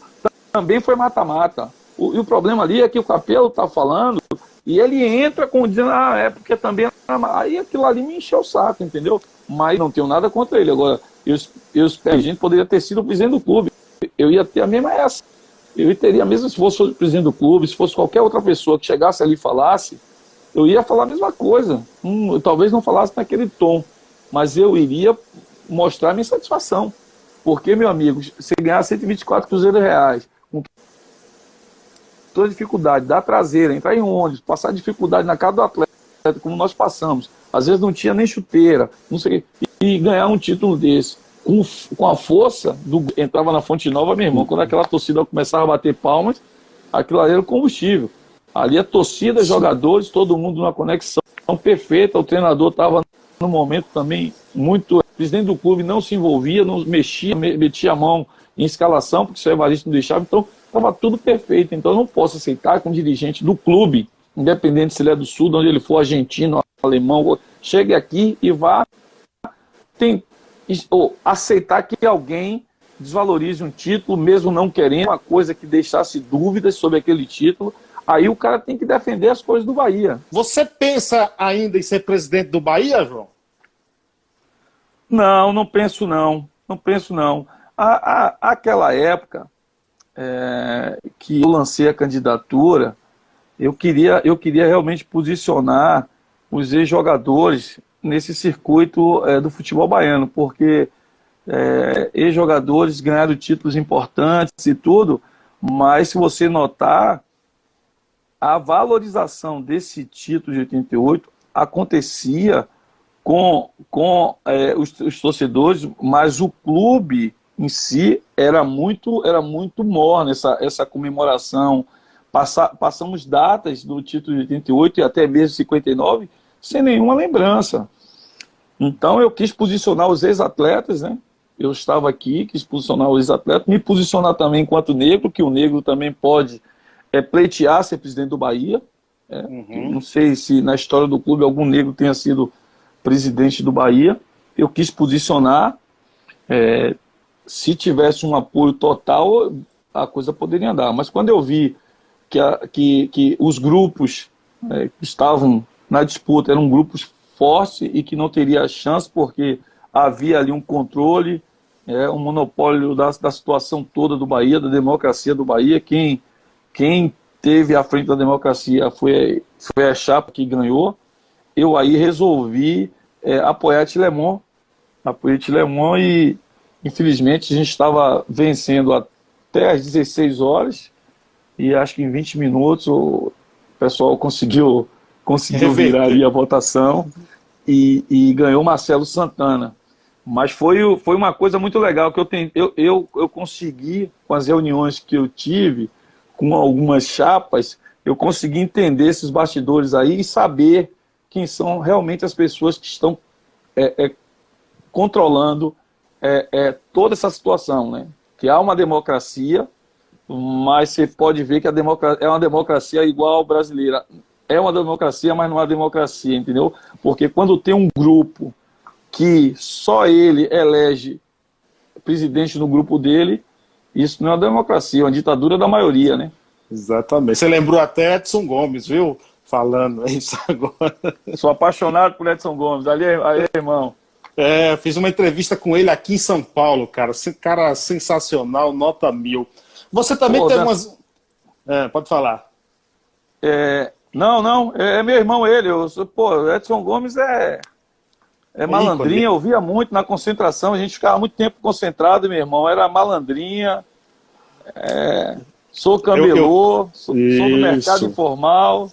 também foi mata-mata. E o problema ali é que o Capelo está falando e ele entra com dizendo, ah, é porque também. É Aí aquilo ali me encheu o saco, entendeu? Mas não tenho nada contra ele. Agora, eu, eu, a gente poderia ter sido o presidente do clube. Eu ia ter a mesma essa. Eu teria a mesma se fosse o presidente do clube, se fosse qualquer outra pessoa que chegasse ali e falasse, eu ia falar a mesma coisa. Hum, talvez não falasse naquele tom, mas eu iria mostrar minha satisfação. Porque, meu amigo, você ganhar 124 cruzeiros reais, com toda dificuldade, dar traseira, entrar em ônibus, passar dificuldade na casa do atleta, como nós passamos, às vezes não tinha nem chuteira, não sei e ganhar um título desse. Com, com a força do. Entrava na Fonte Nova, meu irmão, quando aquela torcida começava a bater palmas, aquilo ali era o combustível. Ali a torcida, jogadores, todo mundo numa conexão perfeita, o treinador estava no momento também muito. O presidente do clube não se envolvia, não mexia, metia a mão em escalação, porque o seu Evaristo não deixava, então estava tudo perfeito. Então eu não posso aceitar que um dirigente do clube, independente se ele é do sul, de onde ele for argentino, alemão, chegue aqui e vá tem, ou aceitar que alguém desvalorize um título, mesmo não querendo uma coisa que deixasse dúvidas sobre aquele título. Aí o cara tem que defender as coisas do Bahia. Você pensa ainda em ser presidente do Bahia, João? Não, não penso não. Não penso não. A, a, aquela época é, que eu lancei a candidatura, eu queria, eu queria realmente posicionar os ex-jogadores nesse circuito é, do futebol baiano, porque é, ex-jogadores ganharam títulos importantes e tudo, mas se você notar, a valorização desse título de 88 acontecia com, com é, os, os, torcedores, mas o clube em si era muito era muito morno essa, essa comemoração. Passa, passamos datas do título de 88 e até mesmo 59 sem nenhuma lembrança. Então eu quis posicionar os ex-atletas, né? Eu estava aqui, quis posicionar os ex-atletas, me posicionar também enquanto negro, que o negro também pode é, pleitear ser presidente do Bahia. É, uhum. Não sei se na história do clube algum negro tenha sido presidente do Bahia. Eu quis posicionar. É, se tivesse um apoio total, a coisa poderia andar. Mas quando eu vi que, a, que, que os grupos é, que estavam na disputa eram grupos fortes e que não teria chance porque havia ali um controle, é, um monopólio da, da situação toda do Bahia, da democracia do Bahia. Quem, quem teve à frente da democracia foi, foi a chapa que ganhou. Eu aí resolvi é, apoiar Tilemon, apoiei Tilemon e infelizmente a gente estava vencendo até às 16 horas e acho que em 20 minutos o pessoal conseguiu conseguiu virar ali a votação e, e, ganhou Marcelo Santana. Mas foi, foi uma coisa muito legal que eu, tenho, eu, eu, eu consegui, com as reuniões que eu tive, com algumas chapas, eu consegui entender esses bastidores aí e saber quem são realmente as pessoas que estão é, é, controlando é, é toda essa situação, né? Que há uma democracia, mas você pode ver que a democracia é uma democracia igual brasileira é uma democracia, mas não é uma democracia, entendeu? Porque quando tem um grupo que só ele elege presidente no grupo dele, isso não é uma democracia, é uma ditadura da maioria, né? Exatamente. Você lembrou até Edson Gomes, viu? Falando (laughs) isso agora. Sou apaixonado por Edson Gomes. Ali, ali irmão. É, fiz uma entrevista com ele aqui em São Paulo, cara. Cara sensacional, nota mil. Você também Pô, tem da... umas. É, pode falar. É, não, não, é, é, meu irmão ele. Eu, pô, Edson Gomes é. É malandrinha, eu via muito na concentração, a gente ficava muito tempo concentrado, meu irmão. Era malandrinha, é, sou camelô, sou, sou, do mercado informal.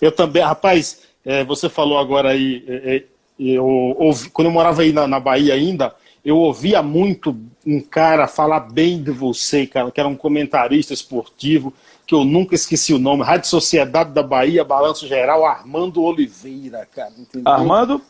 Eu também, rapaz, é, você falou agora aí, é, é, eu ouvi, quando eu morava aí na, na, Bahia ainda, eu ouvia muito um cara falar bem de você, cara, que era um comentarista esportivo, que eu nunca esqueci o nome, Rádio Sociedade da Bahia, Balanço Geral, Armando Oliveira, cara. Entendeu? Armando?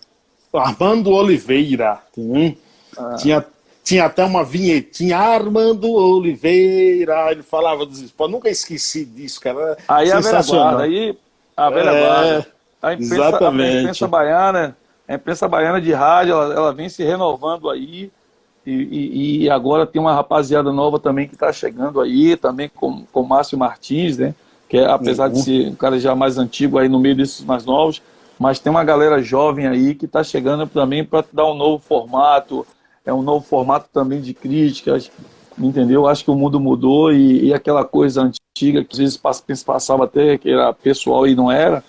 Armando Oliveira. Hum. Ah. Tinha tinha até uma vinhetinha, Armando Oliveira, ele falava dos esportes, nunca esqueci disso, cara. Aí a velha guarda, aí a velha é, guarda. A imprensa, exatamente. a imprensa baiana, a imprensa baiana de rádio, ela, ela vem se renovando aí, e, e, e, agora tem uma rapaziada nova também que está chegando aí, também com o Márcio Martins, né? Que é, apesar uhum. de ser um cara já mais antigo aí no meio desses mais novos, mas tem uma galera jovem aí que está chegando também para dar um novo formato, é um novo formato também de críticas, entendeu? Acho que o mundo mudou e, e aquela coisa antiga que às vezes passava até que era pessoal e não era,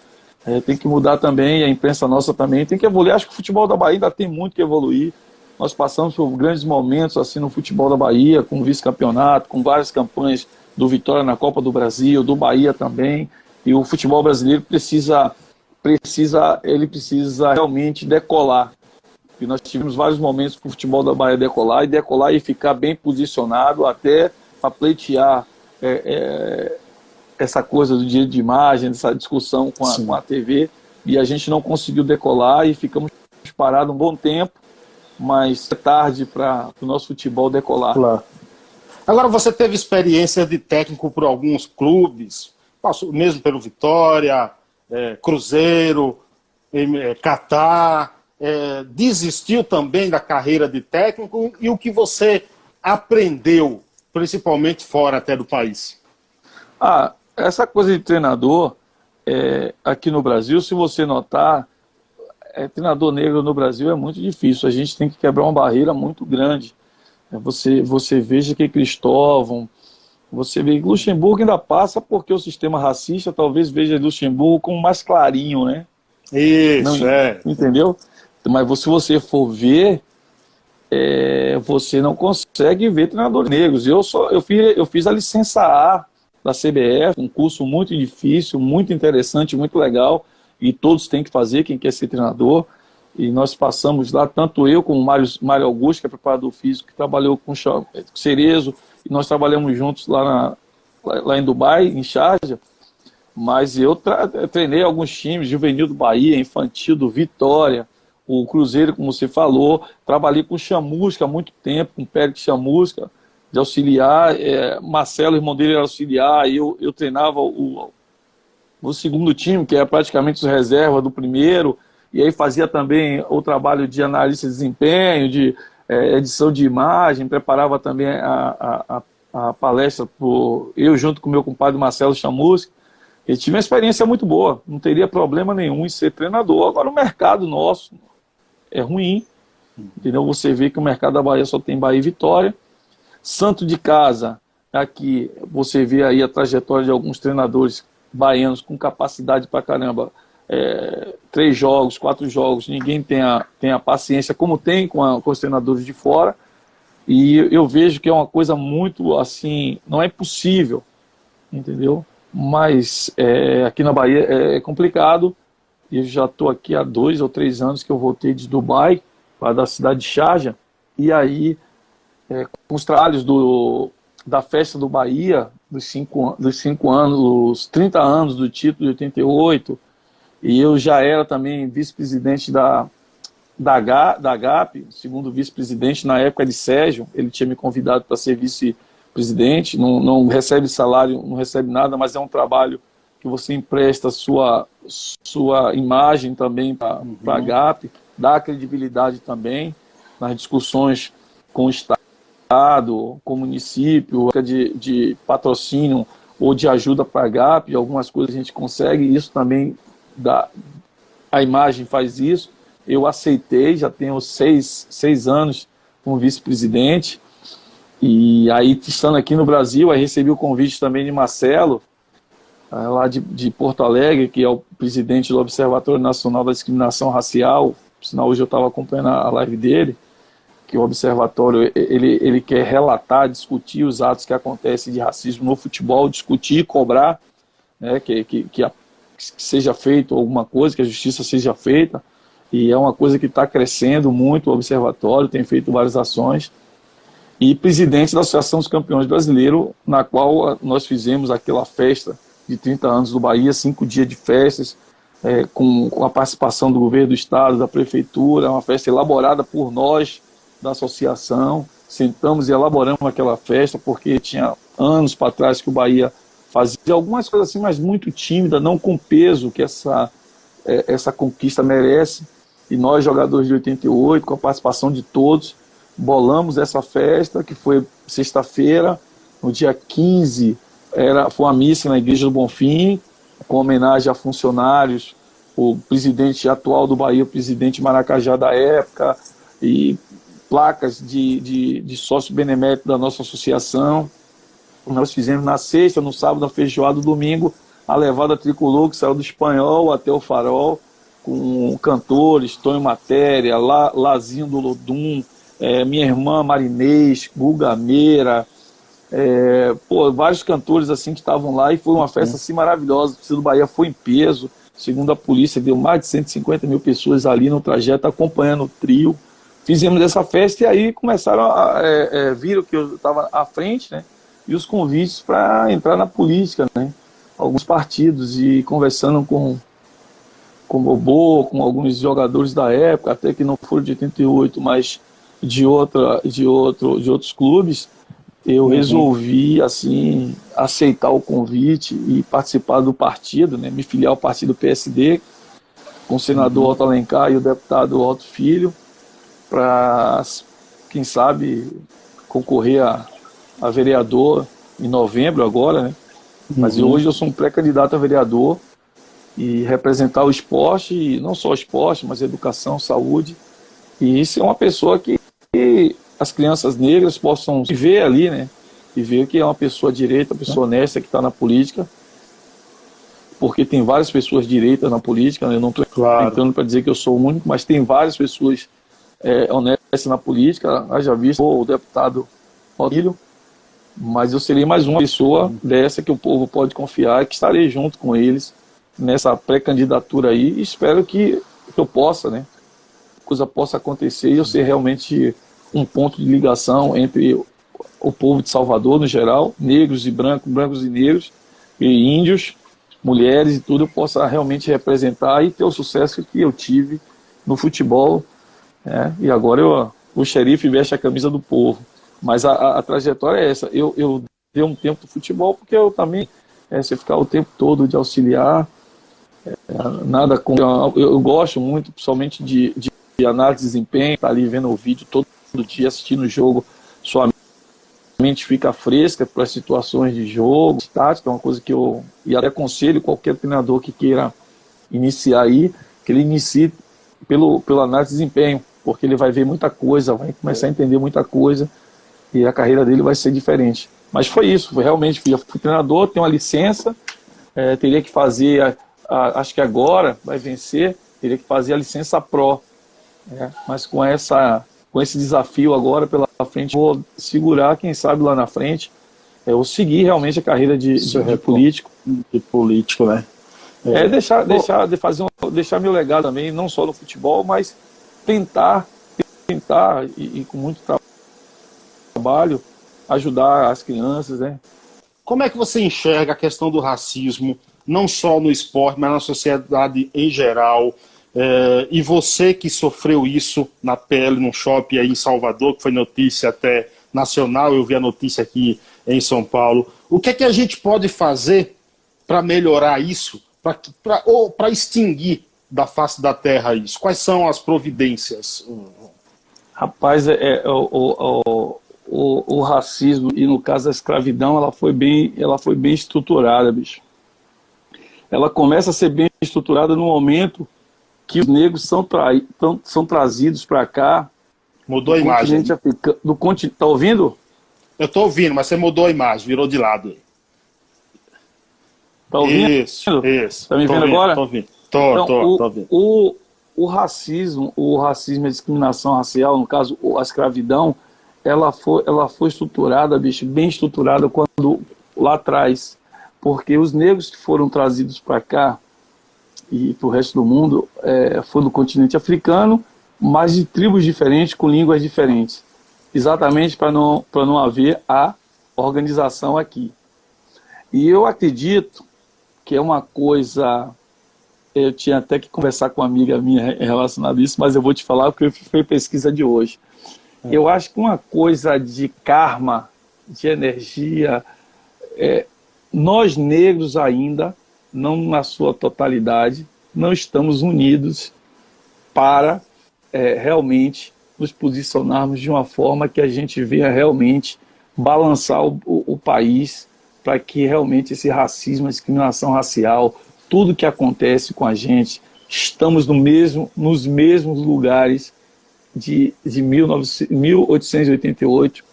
é, tem que mudar também, a imprensa nossa também tem que evoluir. Acho que o futebol da Bahia ainda tem muito que evoluir. Nós passamos por grandes momentos assim no futebol da Bahia, com vice-campeonato, com várias campanhas do Vitória na Copa do Brasil, do Bahia também. E o futebol brasileiro precisa, precisa, ele precisa realmente decolar. E nós tivemos vários momentos com o futebol da Bahia decolar e decolar e ficar bem posicionado até para pleitear é, é, essa coisa do direito de imagem, essa discussão com a, com a TV. E a gente não conseguiu decolar e ficamos parados um bom tempo, mas é tarde para o nosso futebol decolar. Claro. Agora, você teve experiência de técnico por alguns clubes, passou mesmo pelo Vitória, é, Cruzeiro, é, Catar é, desistiu também da carreira de técnico e o que você aprendeu, principalmente fora até do país? Ah, essa coisa de treinador é, aqui no Brasil, se você notar, é, treinador negro no Brasil é muito difícil. A gente tem que quebrar uma barreira muito grande. É, você, você veja que Cristóvão, você vê que Luxemburgo ainda passa porque o sistema racista talvez veja Luxemburgo como mais clarinho, né? Isso, Não, é. Entendeu? Mas se você for ver, é, você não consegue ver treinadores negros. Eu, só, eu, fiz, eu fiz a licença A da CBF, um curso muito difícil, muito interessante, muito legal, e todos têm que fazer, quem quer ser treinador. E nós passamos lá, tanto eu como o Mário, Mário Augusto, que é preparador físico, que trabalhou com Cerezo, e nós trabalhamos juntos lá, na, lá em Dubai, em Sharjah. Mas eu treinei alguns times, Juvenil do Bahia, Infantil do Vitória, o Cruzeiro, como você falou. Trabalhei com Chamusca há muito tempo, com Pérez Chamusca, de auxiliar. É, Marcelo, irmão dele, era auxiliar. E eu, eu treinava o, o segundo time, que é praticamente os reservas do primeiro. E aí fazia também o trabalho de analista de desempenho, de é, edição de imagem, preparava também a, a, a, palestra por eu junto com meu compadre Marcelo Chamusca. Ele tinha uma experiência muito boa, não teria problema nenhum em ser treinador. Agora o mercado nosso, é ruim. Entendeu? Você vê que o mercado da Bahia só tem Bahia e Vitória. Santo de casa, aqui você vê aí a trajetória de alguns treinadores baianos com capacidade para caramba. É, três jogos, quatro jogos, ninguém tem a, paciência como tem com, a, com os treinadores de fora. E eu vejo que é uma coisa muito assim, não é impossível, entendeu? Mas é, aqui na Bahia é complicado e já estou aqui há dois ou três anos que eu voltei de Dubai, para da cidade de Sharjah, e aí, é, com os trabalhos do, da festa do Bahia, dos cinco, dos cinco anos, os 30 anos do título de 88, e eu já era também vice-presidente da, da, da GAP, segundo vice-presidente na época de Sérgio, ele tinha me convidado para ser vice-presidente, não, não recebe salário, não recebe nada, mas é um trabalho que você empresta sua, sua imagem também para uhum. a GAP, dá credibilidade também nas discussões com o Estado, com o município, de, de patrocínio ou de ajuda para a GAP, algumas coisas a gente consegue, isso também dá, a imagem faz isso. Eu aceitei, já tenho seis, seis anos como vice-presidente, e aí estando aqui no Brasil, aí recebi o convite também de Marcelo, eh, lá de, de Porto Alegre, que é o presidente do Observatório Nacional da Discriminação Racial, sinal hoje eu estava acompanhando a live dele, que o observatório ele, ele quer relatar, discutir os atos que acontecem de racismo no futebol, discutir, cobrar, né, que, que, que, a, que seja feito alguma coisa, que a justiça seja feita, e é uma coisa que está crescendo muito, o observatório tem feito várias ações, e presidente da Associação dos Campeões Brasileiros, na qual nós fizemos aquela festa de 30 anos do Bahia, cinco dias de festas, é, com, com a participação do governo do estado, da prefeitura, uma festa elaborada por nós, da associação, sentamos e elaboramos aquela festa, porque tinha anos para trás que o Bahia fazia algumas coisas assim, mas muito tímida, não com peso que essa, é, essa conquista merece. E nós, jogadores de 88, com a participação de todos, bolamos essa festa, que foi sexta-feira, no dia 15, era, foi uma missa na Igreja do Bonfim, com homenagem a funcionários, o presidente atual do Bahia, o presidente Maracajá da época, e placas de, de, de sócio benemérito da nossa associação. Nós fizemos na sexta, no sábado, na feijoada, no domingo, a levada tricolor que saiu do espanhol até o farol, com cantores, Tonho Matéria, La, Lazinho do Lodum, é, minha irmã Marinês, Guga Meira, é, pô, vários cantores assim que estavam lá e foi uma festa assim maravilhosa. O do Bahia foi em peso, segundo a polícia, deu mais de 150 mil pessoas ali no trajeto acompanhando o trio fizemos essa festa e aí começaram a é, é, viram que eu estava à frente, né? E os convites para entrar na política, né? Alguns partidos e conversando com com Bobô, com alguns jogadores da época, até que não foram de 88, mas de outra de outro de outros clubes, eu uhum. resolvi assim aceitar o convite e participar do partido, né? Me filiar ao partido PSD com o senador uhum. Otto Alencar e o deputado Otto Filho para, quem sabe, concorrer a, a vereador em novembro agora, né? Mas uhum. hoje eu sou um pré-candidato a vereador e representar o esporte, e não só o esporte, mas educação, saúde. E isso é uma pessoa que, que as crianças negras possam ver ali, né? E ver que é uma pessoa direita, uma pessoa honesta que está na política. Porque tem várias pessoas direitas na política, né? eu não estou claro. entrando para dizer que eu sou o único, mas tem várias pessoas é, honesto na política, haja visto o deputado Rodilho, mas eu serei mais uma pessoa dessa que o povo pode confiar, que estarei junto com eles nessa pré-candidatura aí. E espero que eu possa, né, coisa possa acontecer e eu ser realmente um ponto de ligação entre o povo de Salvador no geral, negros e brancos, brancos e negros, e índios, mulheres e tudo, eu possa realmente representar e ter o sucesso que eu tive no futebol é, e agora eu, o xerife veste a camisa do povo. Mas a, a, a trajetória é essa. Eu, eu dei um tempo do futebol porque eu também, é, se ficar o tempo todo de auxiliar, é, nada com. Eu, eu, gosto muito, principalmente de, de, de análise de desempenho, estar tá ali vendo o vídeo todo, dia, assistindo o jogo, sua mente fica fresca para as situações de jogo, tática, é uma coisa que eu e até aconselho qualquer treinador que queira iniciar aí, que ele inicie pelo, pelo análise de desempenho porque ele vai ver muita coisa, vai começar a entender muita coisa e a carreira dele vai ser diferente. Mas foi isso, foi realmente, fui, fui treinador, tenho uma licença, é, teria que fazer, a, a, acho que agora vai vencer, teria que fazer a licença Pro. É, mas com, essa, com esse desafio agora pela frente, vou segurar, quem sabe lá na frente, é, eu seguir realmente a carreira de, de, de político. De político, né? É, é deixar, deixar, de fazer um, deixar meu legado também, não só no futebol, mas tentar, tentar e, e com muito trabalho ajudar as crianças, né? Como é que você enxerga a questão do racismo, não só no esporte, mas na sociedade em geral? É, e você que sofreu isso na pele, no shopping aí em Salvador, que foi notícia até nacional, eu vi a notícia aqui em São Paulo. O que é que a gente pode fazer para melhorar isso, pra, pra, ou para extinguir da face da terra isso? Quais são as providências? Rapaz, é, é o, o, o, o, racismo e no caso a escravidão, ela foi bem, ela foi bem estruturada, bicho. Ela começa a ser bem estruturada no momento que os negros são, tra, são trazidos para cá. Mudou a imagem. Africano, do continente, tá ouvindo? Eu tô ouvindo, mas você mudou a imagem, virou de lado. Tá ouvindo? Isso, isso. Tá me vendo agora? Tô ouvindo. Tô, então, tô, o, tô ouvindo. O, o racismo, o racismo e a discriminação racial, no caso a escravidão, ela foi, ela foi estruturada, bicho, bem estruturada quando lá atrás, porque os negros que foram trazidos para cá e para o resto do mundo é, foi do continente africano, mas de tribos diferentes, com línguas diferentes, exatamente para não, para não haver a organização aqui. E eu acredito que é uma coisa eu tinha até que conversar com uma amiga minha relacionado a isso, mas eu vou te falar porque foi pesquisa de hoje. É. Eu acho que uma coisa de karma, de energia, é, nós negros ainda, não na sua totalidade, não estamos unidos para é, realmente nos posicionarmos de uma forma que a gente venha realmente balançar o, o, o país para que realmente esse racismo, a discriminação racial, tudo que acontece com a gente, estamos no mesmo, nos mesmos lugares de, de 19, 1888.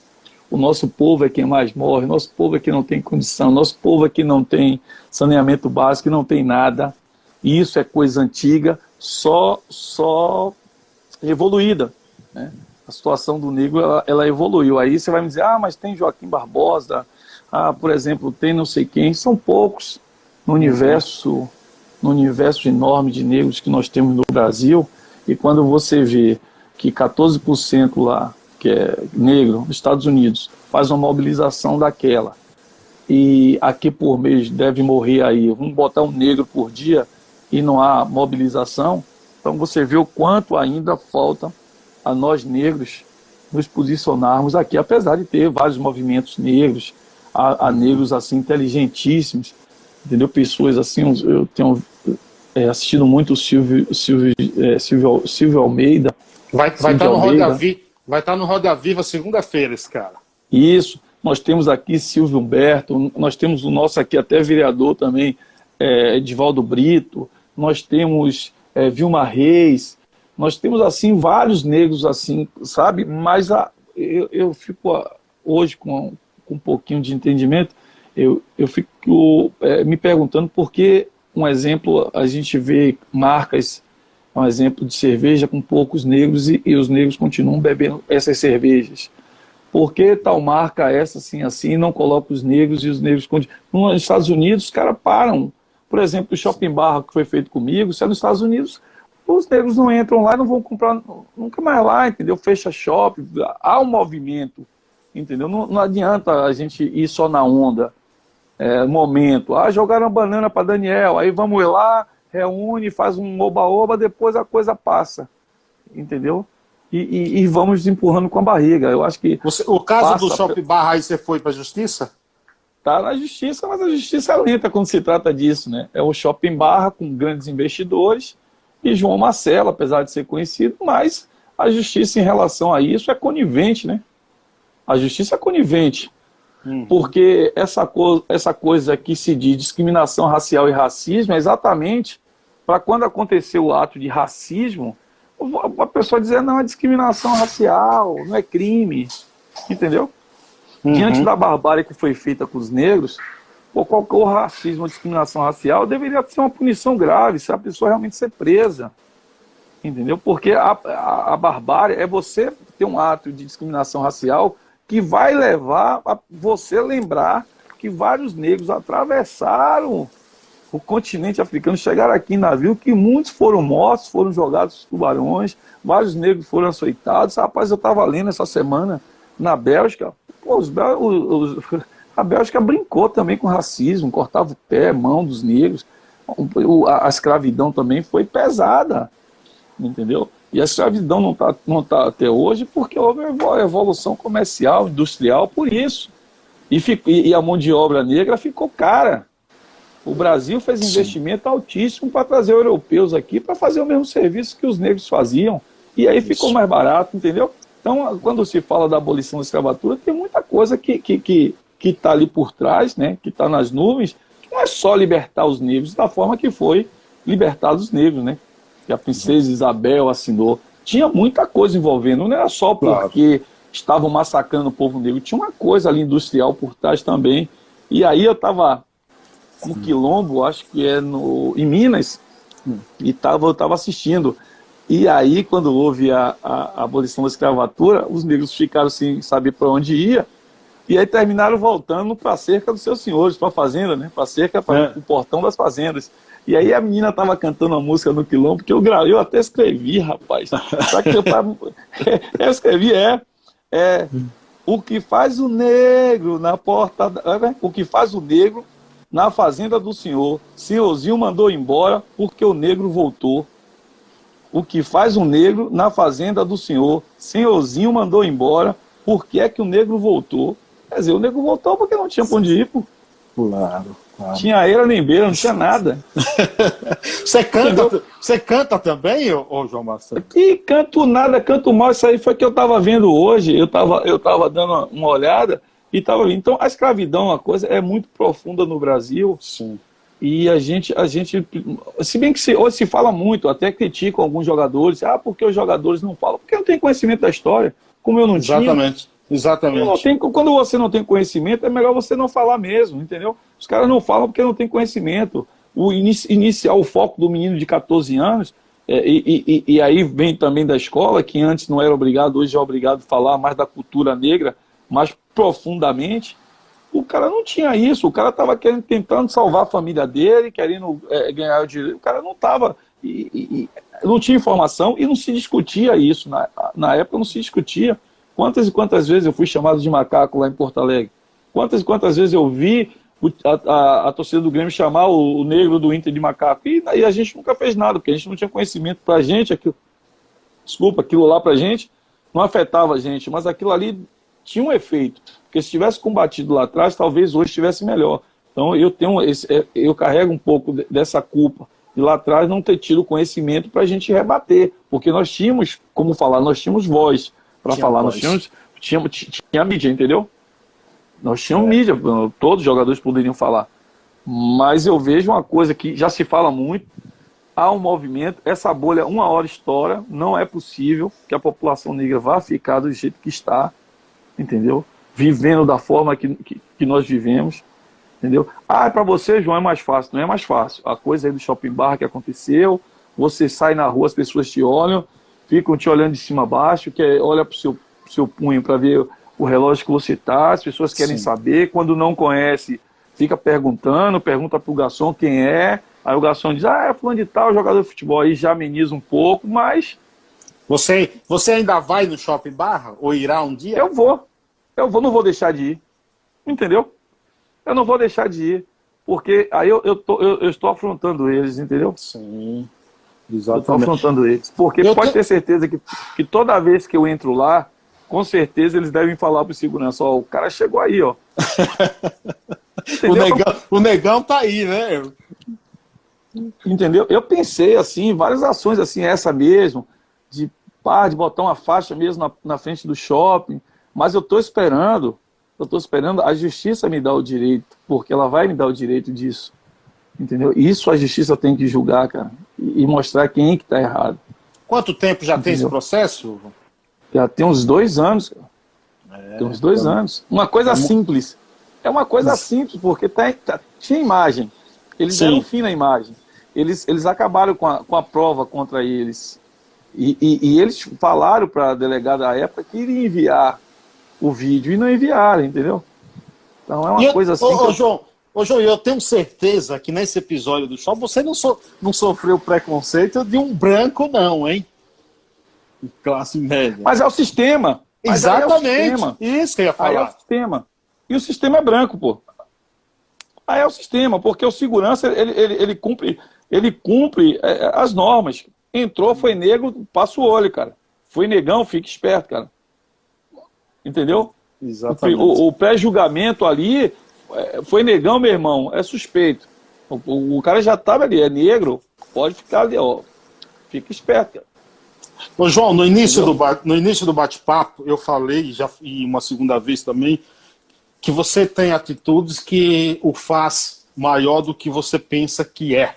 O nosso povo é quem mais morre, nosso povo é quem não tem condição, nosso povo é quem não tem saneamento básico, não tem nada. E isso é coisa antiga, só, só evoluída. Né? A situação do negro ela, ela evoluiu. Aí você vai me dizer, ah, mas tem Joaquim Barbosa, ah, por exemplo, tem não sei quem, são poucos no universo, no universo enorme de negros que nós temos no Brasil, e quando você vê que 14% lá, que é negro, nos Estados Unidos, faz uma mobilização daquela, e aqui por mês deve morrer aí, vamos botar um negro por dia, e não há mobilização, então você vê o quanto ainda falta a nós negros nos posicionarmos aqui, apesar de ter vários movimentos negros, a, a negros assim inteligentíssimos, entendeu? Pessoas assim, eu tenho é, assistido muito o Silvio, Silvio, é, Silvio, Silvio Almeida. Vai estar tá no Roda Viva, vai tá no Roda Viva segunda-feira esse cara. Isso. Nós temos aqui Silvio Humberto, nós temos o nosso aqui até vereador também, é, Edivaldo Brito, nós temos é, Vilma Reis, nós temos assim vários negros assim, sabe? Mas a, eu, eu fico hoje com, com um pouquinho de entendimento eu, eu fico é, me perguntando por que, um exemplo, a gente vê marcas, um exemplo de cerveja com poucos negros e, e os negros continuam bebendo essas cervejas. Por que tal marca essa assim assim não coloca os negros e os negros continuam? Nos Estados Unidos, os caras param. Por exemplo, o shopping bar que foi feito comigo, se é nos Estados Unidos, os negros não entram lá, não vão comprar nunca mais lá, entendeu? Fecha shopping, há um movimento, entendeu? Não, não adianta a gente ir só na onda é, momento. Ah, jogaram banana para Daniel, aí vamos lá, reúne, faz um oba-oba, depois a coisa passa. Entendeu? E, e, e, vamos empurrando com a barriga. Eu acho que. Você, o caso passa... do Shopping Barra aí você foi para a justiça? Tá na justiça, mas a justiça é lenta quando se trata disso, né? É o Shopping Barra com grandes investidores e João Marcelo, apesar de ser conhecido, mas a justiça em relação a isso é conivente, né? A justiça é conivente. Uhum. Porque essa, co essa coisa que se diz discriminação racial e racismo é exatamente para quando acontecer o ato de racismo, a pessoa dizer, não, é discriminação racial, não é crime. Entendeu? Uhum. Diante da barbárie que foi feita com os negros, ou qualquer racismo ou discriminação racial deveria ser uma punição grave, se a pessoa realmente ser presa. Entendeu? Porque a, a, a barbárie é você ter um ato de discriminação racial que vai levar a você lembrar que vários negros atravessaram o continente africano, chegaram aqui em navio, que muitos foram mortos, foram jogados tubarões, vários negros foram açoitados. Rapaz, eu estava lendo essa semana na Bélgica, pô, os, os, (laughs) a Bélgica brincou também com racismo, cortava o pé, mão dos negros. A, a escravidão também foi pesada, entendeu? E a escravidão não está não tá até hoje porque houve a evolução comercial, industrial, por isso. E, fico, e a mão de obra negra ficou cara. O Brasil fez Sim. investimento altíssimo para trazer europeus aqui para fazer o mesmo serviço que os negros faziam. E aí ficou mais barato, entendeu? Então, quando se fala da abolição da escravatura, tem muita coisa que está que, que, que tá ali por trás, né, que está nas nuvens, que não é só libertar os negros da forma que foi libertados os negros, né? Que a princesa Isabel assinou. Tinha muita coisa envolvendo, não era só porque claro. estavam massacrando o povo negro, tinha uma coisa ali industrial por trás também. E aí eu estava no Quilombo, acho que é no, em Minas, e tava, eu estava assistindo. E aí, quando houve a, a, a, abolição da escravatura, os negros ficaram sem saber para onde ia, e aí terminaram voltando para a cerca dos seus senhores, para a fazenda, né? para a cerca, para é. o portão das fazendas. E aí a menina estava cantando a música no quilombo, que eu gravei, eu até escrevi, rapaz. Só que eu, tava, eu escrevi, é, é o que faz o negro na porta, é, o que faz o negro na fazenda do senhor. Senhorzinho mandou embora porque o negro voltou o que faz um negro na fazenda do senhor. Senhorzinho mandou embora, por que é que o negro voltou? Quer dizer, o negro voltou porque não tinha pra onde ir, pô. Claro, Tinha eira nem beira, não tinha nada. (laughs) você, canta, você canta também, ô, ô João Massa? Que canto nada, canto mal. Isso aí foi que eu estava vendo hoje. Eu estava eu tava dando uma olhada e estava vendo. Então, a escravidão, a coisa é muito profunda no Brasil. Sim. E a gente, a gente, se bem que se, hoje se fala muito, até criticam alguns jogadores, ah, porque os jogadores não falam? Porque não tem conhecimento da história, como eu não Exatamente. tinha. Exatamente. Tem, quando você não tem conhecimento, é melhor você não falar mesmo, entendeu? Os caras não falam porque não tem conhecimento. O inici, iniciar o foco do menino de 14 anos, é, e, e, e, aí vem também da escola, que antes não era obrigado, hoje é obrigado a falar mais da cultura negra, mais profundamente. O cara não tinha isso, o cara estava tentando salvar a família dele, querendo é, ganhar o direito. O cara não estava. E, não tinha informação e não se discutia isso. Na, na época não se discutia. Quantas e quantas vezes eu fui chamado de macaco lá em Porto Alegre? Quantas e quantas vezes eu vi a, a, a torcida do Grêmio chamar o, o, negro do Inter de macaco? E, e a gente nunca fez nada, porque a gente não tinha conhecimento para a gente. Aquilo, desculpa, aquilo lá para a gente não afetava a gente, mas aquilo ali tinha um efeito. Porque se tivesse combatido lá atrás, talvez hoje estivesse melhor. Então eu tenho esse, é, eu carrego um pouco dessa culpa de lá atrás não ter tido conhecimento para a gente rebater, porque nós tínhamos, como falar, nós tínhamos voz para falar, voz. nós tínhamos, tínhamos tinha mídia, entendeu? Nós tínhamos é. mídia, todos os jogadores poderiam falar. Mas eu vejo uma coisa que já se fala muito, há um movimento, essa bolha uma hora estoura, não é possível que a população negra vá ficar do jeito que está, entendeu? vivendo da forma que, que, que nós vivemos, entendeu? Ah, para você, João, é mais fácil. Não é mais fácil. A coisa aí do shopping bar que aconteceu, você sai na rua, as pessoas te olham, ficam te olhando de cima a baixo, que é, olha para o seu, seu punho para ver o relógio que você está, as pessoas querem Sim. saber, quando não conhece, fica perguntando, pergunta para o garçom quem é, aí o garçom diz, ah, é fulano de tal, jogador de futebol, aí já ameniza um pouco, mas... Você, você ainda vai no shopping bar? Ou irá um dia? Eu vou, eu vou, não vou deixar de ir. Entendeu? Eu não vou deixar de ir. Porque aí eu, eu, tô, eu, eu estou afrontando eles, entendeu? Sim. Exatamente. Eu estou afrontando eles. Porque eu pode tô... ter certeza que, que toda vez que eu entro lá, com certeza eles devem falar para o segurança, ó, o cara chegou aí, ó. (laughs) o, negão, o negão tá aí, né? Entendeu? Eu pensei assim, várias ações assim, essa mesmo, de pá, de botar uma faixa mesmo na, na frente do shopping, mas eu estou esperando, eu estou esperando a justiça me dar o direito, porque ela vai me dar o direito disso. Entendeu? Isso a justiça tem que julgar, cara, e mostrar quem é que está errado. Quanto tempo já Entendeu? tem esse processo? Já tem uns dois anos. É, tem uns dois então... anos. Uma coisa então... simples. É uma coisa simples, porque tá, tá, tinha imagem. Eles Sim. deram fim na imagem. Eles, eles acabaram com a, com a prova contra eles. E, e, e eles falaram para a delegada da época que iria enviar o vídeo e não enviaram, entendeu? Então é uma coisa assim. Ô, ô, João, ô, João, eu tenho certeza que nesse episódio do show você não, so, não sofreu preconceito de um branco, não, hein? Classe média. Mas é o sistema. Exatamente. É o sistema. Isso que eu ia falar. Aí é o sistema. E o sistema é branco, pô. Aí é o sistema, porque o segurança ele, ele, ele cumpre, ele cumpre é, as normas. Entrou, foi negro, passa o olho, cara. Foi negão, fica esperto, cara. Entendeu? Exatamente. O, o pré-julgamento ali é, foi negão, meu irmão, é suspeito. O, o, cara já estava ali, é negro, pode ficar ali, ó. Fica esperto, cara. Ô, João, no início, do, no início do bate-papo, eu falei, já e uma segunda vez também, que você tem atitudes que o faz maior do que você pensa que é.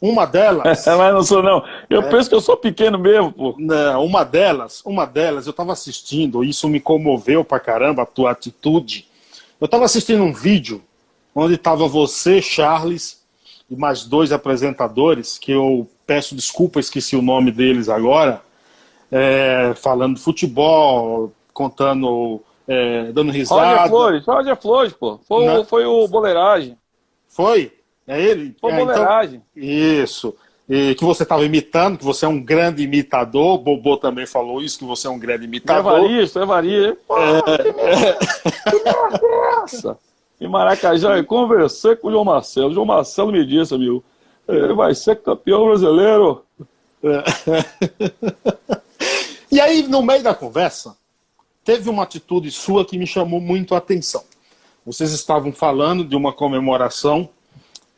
Uma delas. (laughs) Mas não sou, não. Eu é, penso que eu sou pequeno mesmo, pô. Não, uma delas, uma delas, eu estava assistindo, isso me comoveu pra caramba, a tua atitude. Eu estava assistindo um vídeo onde estava você, Charles, e mais dois apresentadores, que eu peço desculpa, esqueci o nome deles agora, é, falando de futebol, contando, é, dando risada. Roger Flores, Roger Flores, pô. Foi, o, foi o Boleiragem. Foi? É ele? Foi é, Boleiragem. Então, isso. E que você estava imitando, que você é um grande imitador. Bobô também falou isso, que você é um grande imitador. Evaristo, Evaristo. Pô, é, que merda, que merda é essa? Em Maracajá, eu conversei com o João Marcelo. O João Marcelo me disse, amigo, ele vai ser campeão brasileiro. (laughs) e aí, no meio da conversa, teve uma atitude sua que me chamou muito a atenção. Vocês estavam falando de uma comemoração,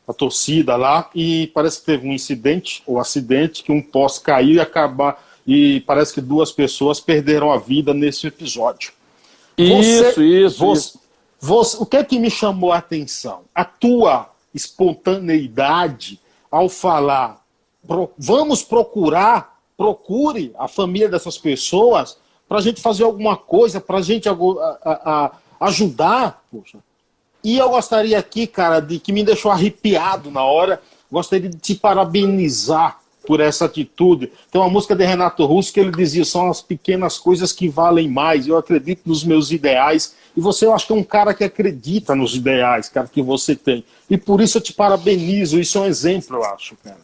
a torcida lá, e parece que teve um incidente, ou acidente, que um poste caiu e acabar. E parece que duas pessoas perderam a vida nesse episódio. Isso, você, isso, você, isso. Você, o que é que me chamou a atenção? A tua espontaneidade ao falar, vamos procurar, procure a família dessas pessoas para a gente fazer alguma coisa, para a gente ajudar. Poxa. E eu gostaria aqui, cara, de que me deixou arrepiado na hora, gostaria de te parabenizar por essa atitude. Tem uma música de Renato Russo que ele dizia: são as pequenas coisas que valem mais. Eu acredito nos meus ideais. E você, eu acho que é um cara que acredita nos ideais, cara, que você tem. E por isso eu te parabenizo. Isso é um exemplo, eu acho, cara.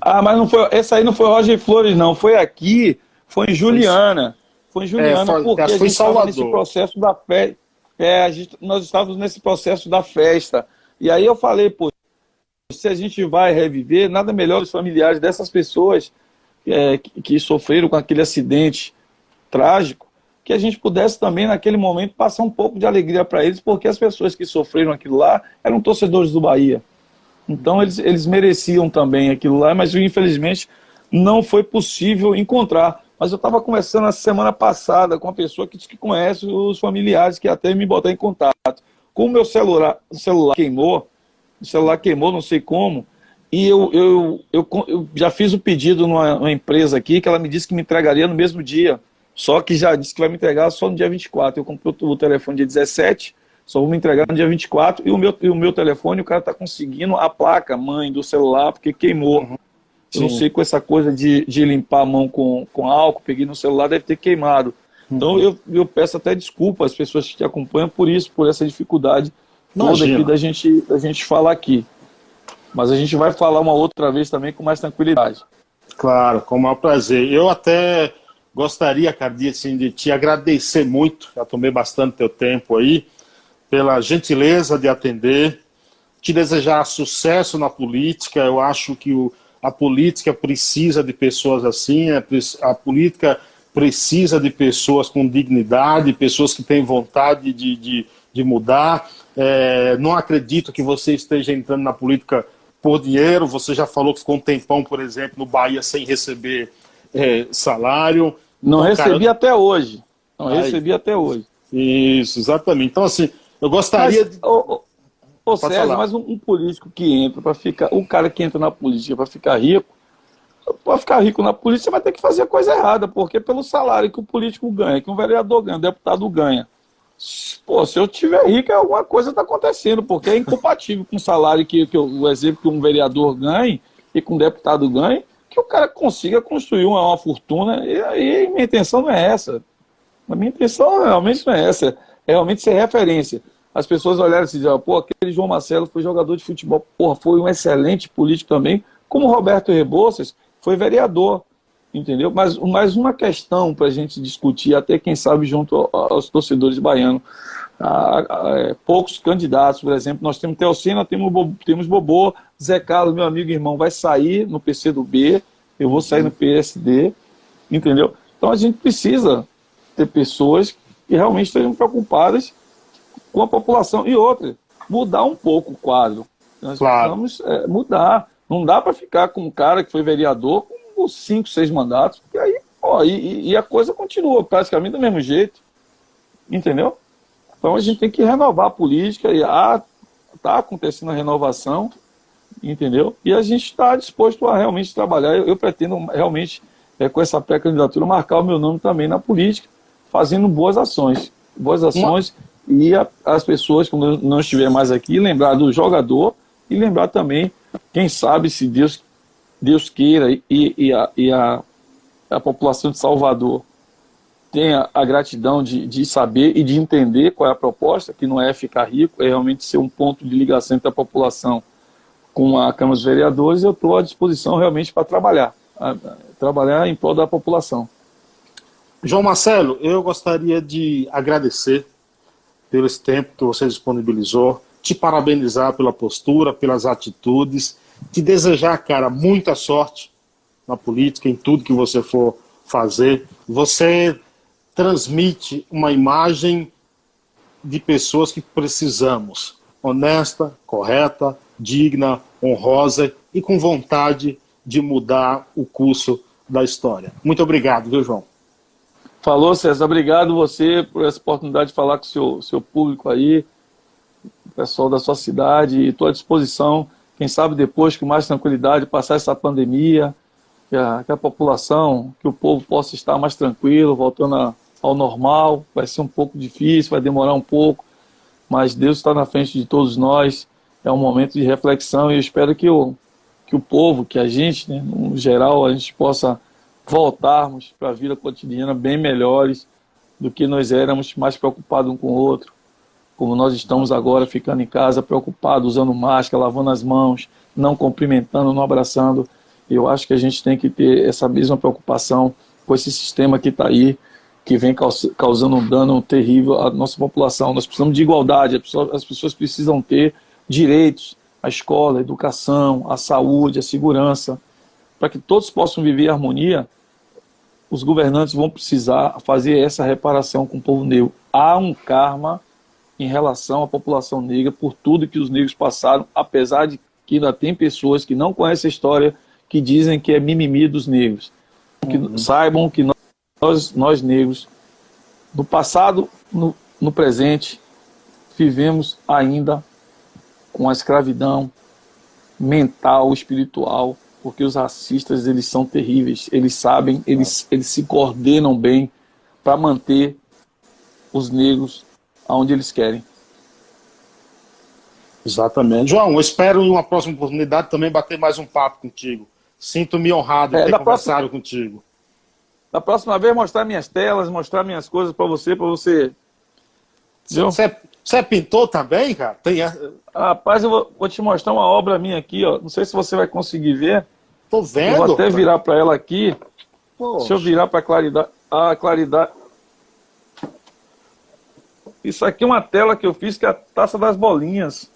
Ah, mas não foi. Esse aí não foi Roger Flores, não. Foi aqui, foi em Juliana. Foi em Juliana, é, foi, porque a gente estava nesse processo da festa. É, gente, nós estávamos nesse processo da festa. E aí eu falei, pô, se a gente vai reviver, nada melhor os familiares dessas pessoas é, que, sofreram com aquele acidente trágico, que a gente pudesse também, naquele momento, passar um pouco de alegria para eles, porque as pessoas que sofreram aquilo lá eram torcedores do Bahia. Então, eles, eles mereciam também aquilo lá, mas infelizmente não foi possível encontrar. Mas eu estava conversando na semana passada com uma pessoa que que conhece os familiares, que até me botou em contato. Como o meu celular, celular queimou, o celular queimou, não sei como, e eu, eu, eu, eu já fiz o pedido numa, numa, empresa aqui que ela me disse que me entregaria no mesmo dia. Só que já disse que vai me entregar só no dia 24. Eu comprei o telefone dia 17, só vou me entregar no dia 24. E o meu, e o meu telefone, o cara está conseguindo a placa mãe do celular, porque queimou. Uhum. Eu não sei com essa coisa de, de limpar a mão com, com álcool, peguei no celular, deve ter queimado. Então uhum. eu, eu peço até desculpa às pessoas que te acompanham por isso, por essa dificuldade toda aqui da gente, da gente falar aqui. Mas a gente vai falar uma outra vez também com mais tranquilidade. Claro, com o maior prazer. Eu até gostaria, Cardi, assim, de te agradecer muito, já tomei bastante teu tempo aí, pela gentileza de atender, te desejar sucesso na política. Eu acho que o, a política precisa de pessoas assim, é a política precisa de pessoas com dignidade, pessoas que têm vontade de, de, de mudar. É, não acredito que você esteja entrando na política por dinheiro. Você já falou que ficou um tempão, por exemplo, no Bahia sem receber é, salário. Não então, recebi cara... até hoje. Não recebi até hoje. Isso, exatamente. Então, assim, eu gostaria mas, de. Ô, ô, César, mas um, um, político que entra para ficar. Um cara que entra na política para ficar rico, para ficar rico na polícia, vai ter que fazer coisa errada, porque pelo salário que o político ganha, que um vereador ganha, um deputado ganha. Pô, se eu tiver rico, alguma coisa está acontecendo, porque é incompatível com o salário que, que o exemplo que um vereador ganhe e que um deputado ganhe, que o cara consiga construir uma, uma fortuna. E aí minha intenção não é essa. A minha intenção realmente não é essa. É realmente ser referência. As pessoas olharam e dizem, pô, aquele João Marcelo foi jogador de futebol, porra, foi um excelente político também, como Roberto Rebouças foi vereador, entendeu? Mas mais uma questão para a gente discutir, até quem sabe junto aos torcedores baianos. Ah, ah, é, poucos candidatos, por exemplo, nós temos Teocena, temos, temos Bobô, Zé Carlos, meu amigo e irmão, vai sair no PCdoB, eu vou sair no PSD, entendeu? Então a gente precisa ter pessoas que realmente estejam preocupadas com a população. E outra, mudar um pouco o quadro. Nós claro. precisamos é, mudar. Não dá para ficar com um cara que foi vereador com por cinco, seis mandatos, e aí, ó, e, e a coisa continua praticamente do mesmo jeito. Entendeu? Então a gente tem que renovar a política e está ah, acontecendo a renovação, entendeu? E a gente está disposto a realmente trabalhar. Eu, eu pretendo realmente, é, com essa pré-candidatura, marcar o meu nome também na política, fazendo boas ações. Boas ações Uma... e a, as pessoas, quando não estiver mais aqui, lembrar do jogador e lembrar também, quem sabe, se Deus, Deus queira e, e, a, e a, a população de Salvador tenha a gratidão de, de saber e de entender qual é a proposta, que não é ficar rico, é realmente ser um ponto de ligação entre a população com a Câmara dos Vereadores, eu estou à disposição realmente para trabalhar, trabalhar em prol da população. João Marcelo, eu gostaria de agradecer pelo esse tempo que você disponibilizou, te parabenizar pela postura, pelas atitudes, te desejar, cara, muita sorte na política, em tudo que você for fazer. Você transmite uma imagem de pessoas que precisamos, honesta, correta, digna, honrosa e com vontade de mudar o curso da história. Muito obrigado, viu, João? Falou, César. Obrigado você por essa oportunidade de falar com o seu, seu público aí, pessoal da sua cidade. Estou à disposição. Quem sabe depois, com mais tranquilidade, passar essa pandemia, que a, que a população, que o povo possa estar mais tranquilo, voltando a ao normal, vai ser um pouco difícil, vai demorar um pouco, mas Deus está na frente de todos nós, é um momento de reflexão e eu espero que o, que o povo, que a gente, né, no geral, a gente possa voltarmos para a vida cotidiana bem melhores do que nós éramos, mais preocupados um com o outro, como nós estamos agora ficando em casa preocupados, usando máscara, lavando as mãos, não cumprimentando, não abraçando. Eu acho que a gente tem que ter essa mesma preocupação com esse sistema que está aí, que vem causando um dano terrível à nossa população. Nós precisamos de igualdade, as pessoas precisam ter direitos à escola, à educação, à saúde, à segurança. Para que todos possam viver em harmonia, os governantes vão precisar fazer essa reparação com o povo negro. Há um karma em relação à população negra por tudo que os negros passaram, apesar de que ainda tem pessoas que não conhecem a história, que dizem que é mimimi dos negros. Que uhum. saibam que nós nós, negros, no passado, no, no presente, vivemos ainda com a escravidão mental, espiritual, porque os racistas eles são terríveis, eles sabem, eles, eles se coordenam bem para manter os negros aonde eles querem. Exatamente. João, eu espero em uma próxima oportunidade também bater mais um papo contigo. Sinto-me honrado é, ter conversado próxima... contigo. Da próxima vez mostrar minhas telas, mostrar minhas coisas para você, para você. Você, você é pintor também, cara? Tem... Rapaz, eu vou, vou, te mostrar uma obra minha aqui, ó. Não sei se você vai conseguir ver. Tô vendo. Eu vou até virar para ela aqui. Poxa. Deixa eu virar para claridade. Ah, claridade. Isso aqui é uma tela que eu fiz que é a taça das bolinhas.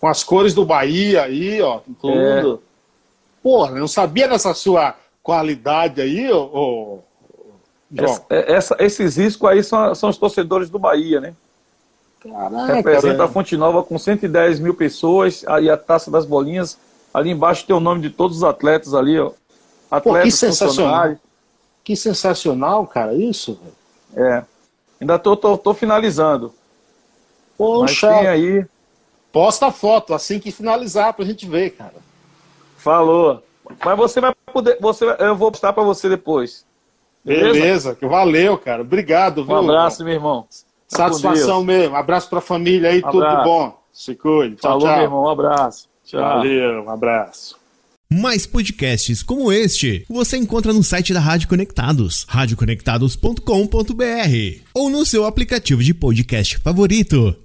Com as cores do Bahia aí, ó, tudo. É. Porra, eu não sabia dessa sua qualidade aí, ô, essa, é, essa, esses riscos aí são, são os torcedores do Bahia, né? Caraca, Representa a Fonte Nova com 110 mil pessoas, aí a taça das bolinhas. Ali embaixo tem o nome de todos os atletas ali, ó. Atletas, Pô, que sensacional. Que sensacional, cara, isso. É. Ainda tô, tô, tô finalizando. Poxa. Mas tem aí. Posta a foto assim que finalizar pra gente ver, cara. Falou. Mas você vai poder. Você, eu vou postar para você depois. Beleza? Beleza, valeu, cara. Obrigado, viu? Um abraço, meu irmão. Satisfação mesmo. Abraço pra família aí, um tudo bom. Se cuide. Tchau, Falou, tchau. meu irmão. Um abraço. Tchau. Valeu, um abraço. Mais podcasts como este você encontra no site da Rádio Conectados, radioconectados.com.br ou no seu aplicativo de podcast favorito.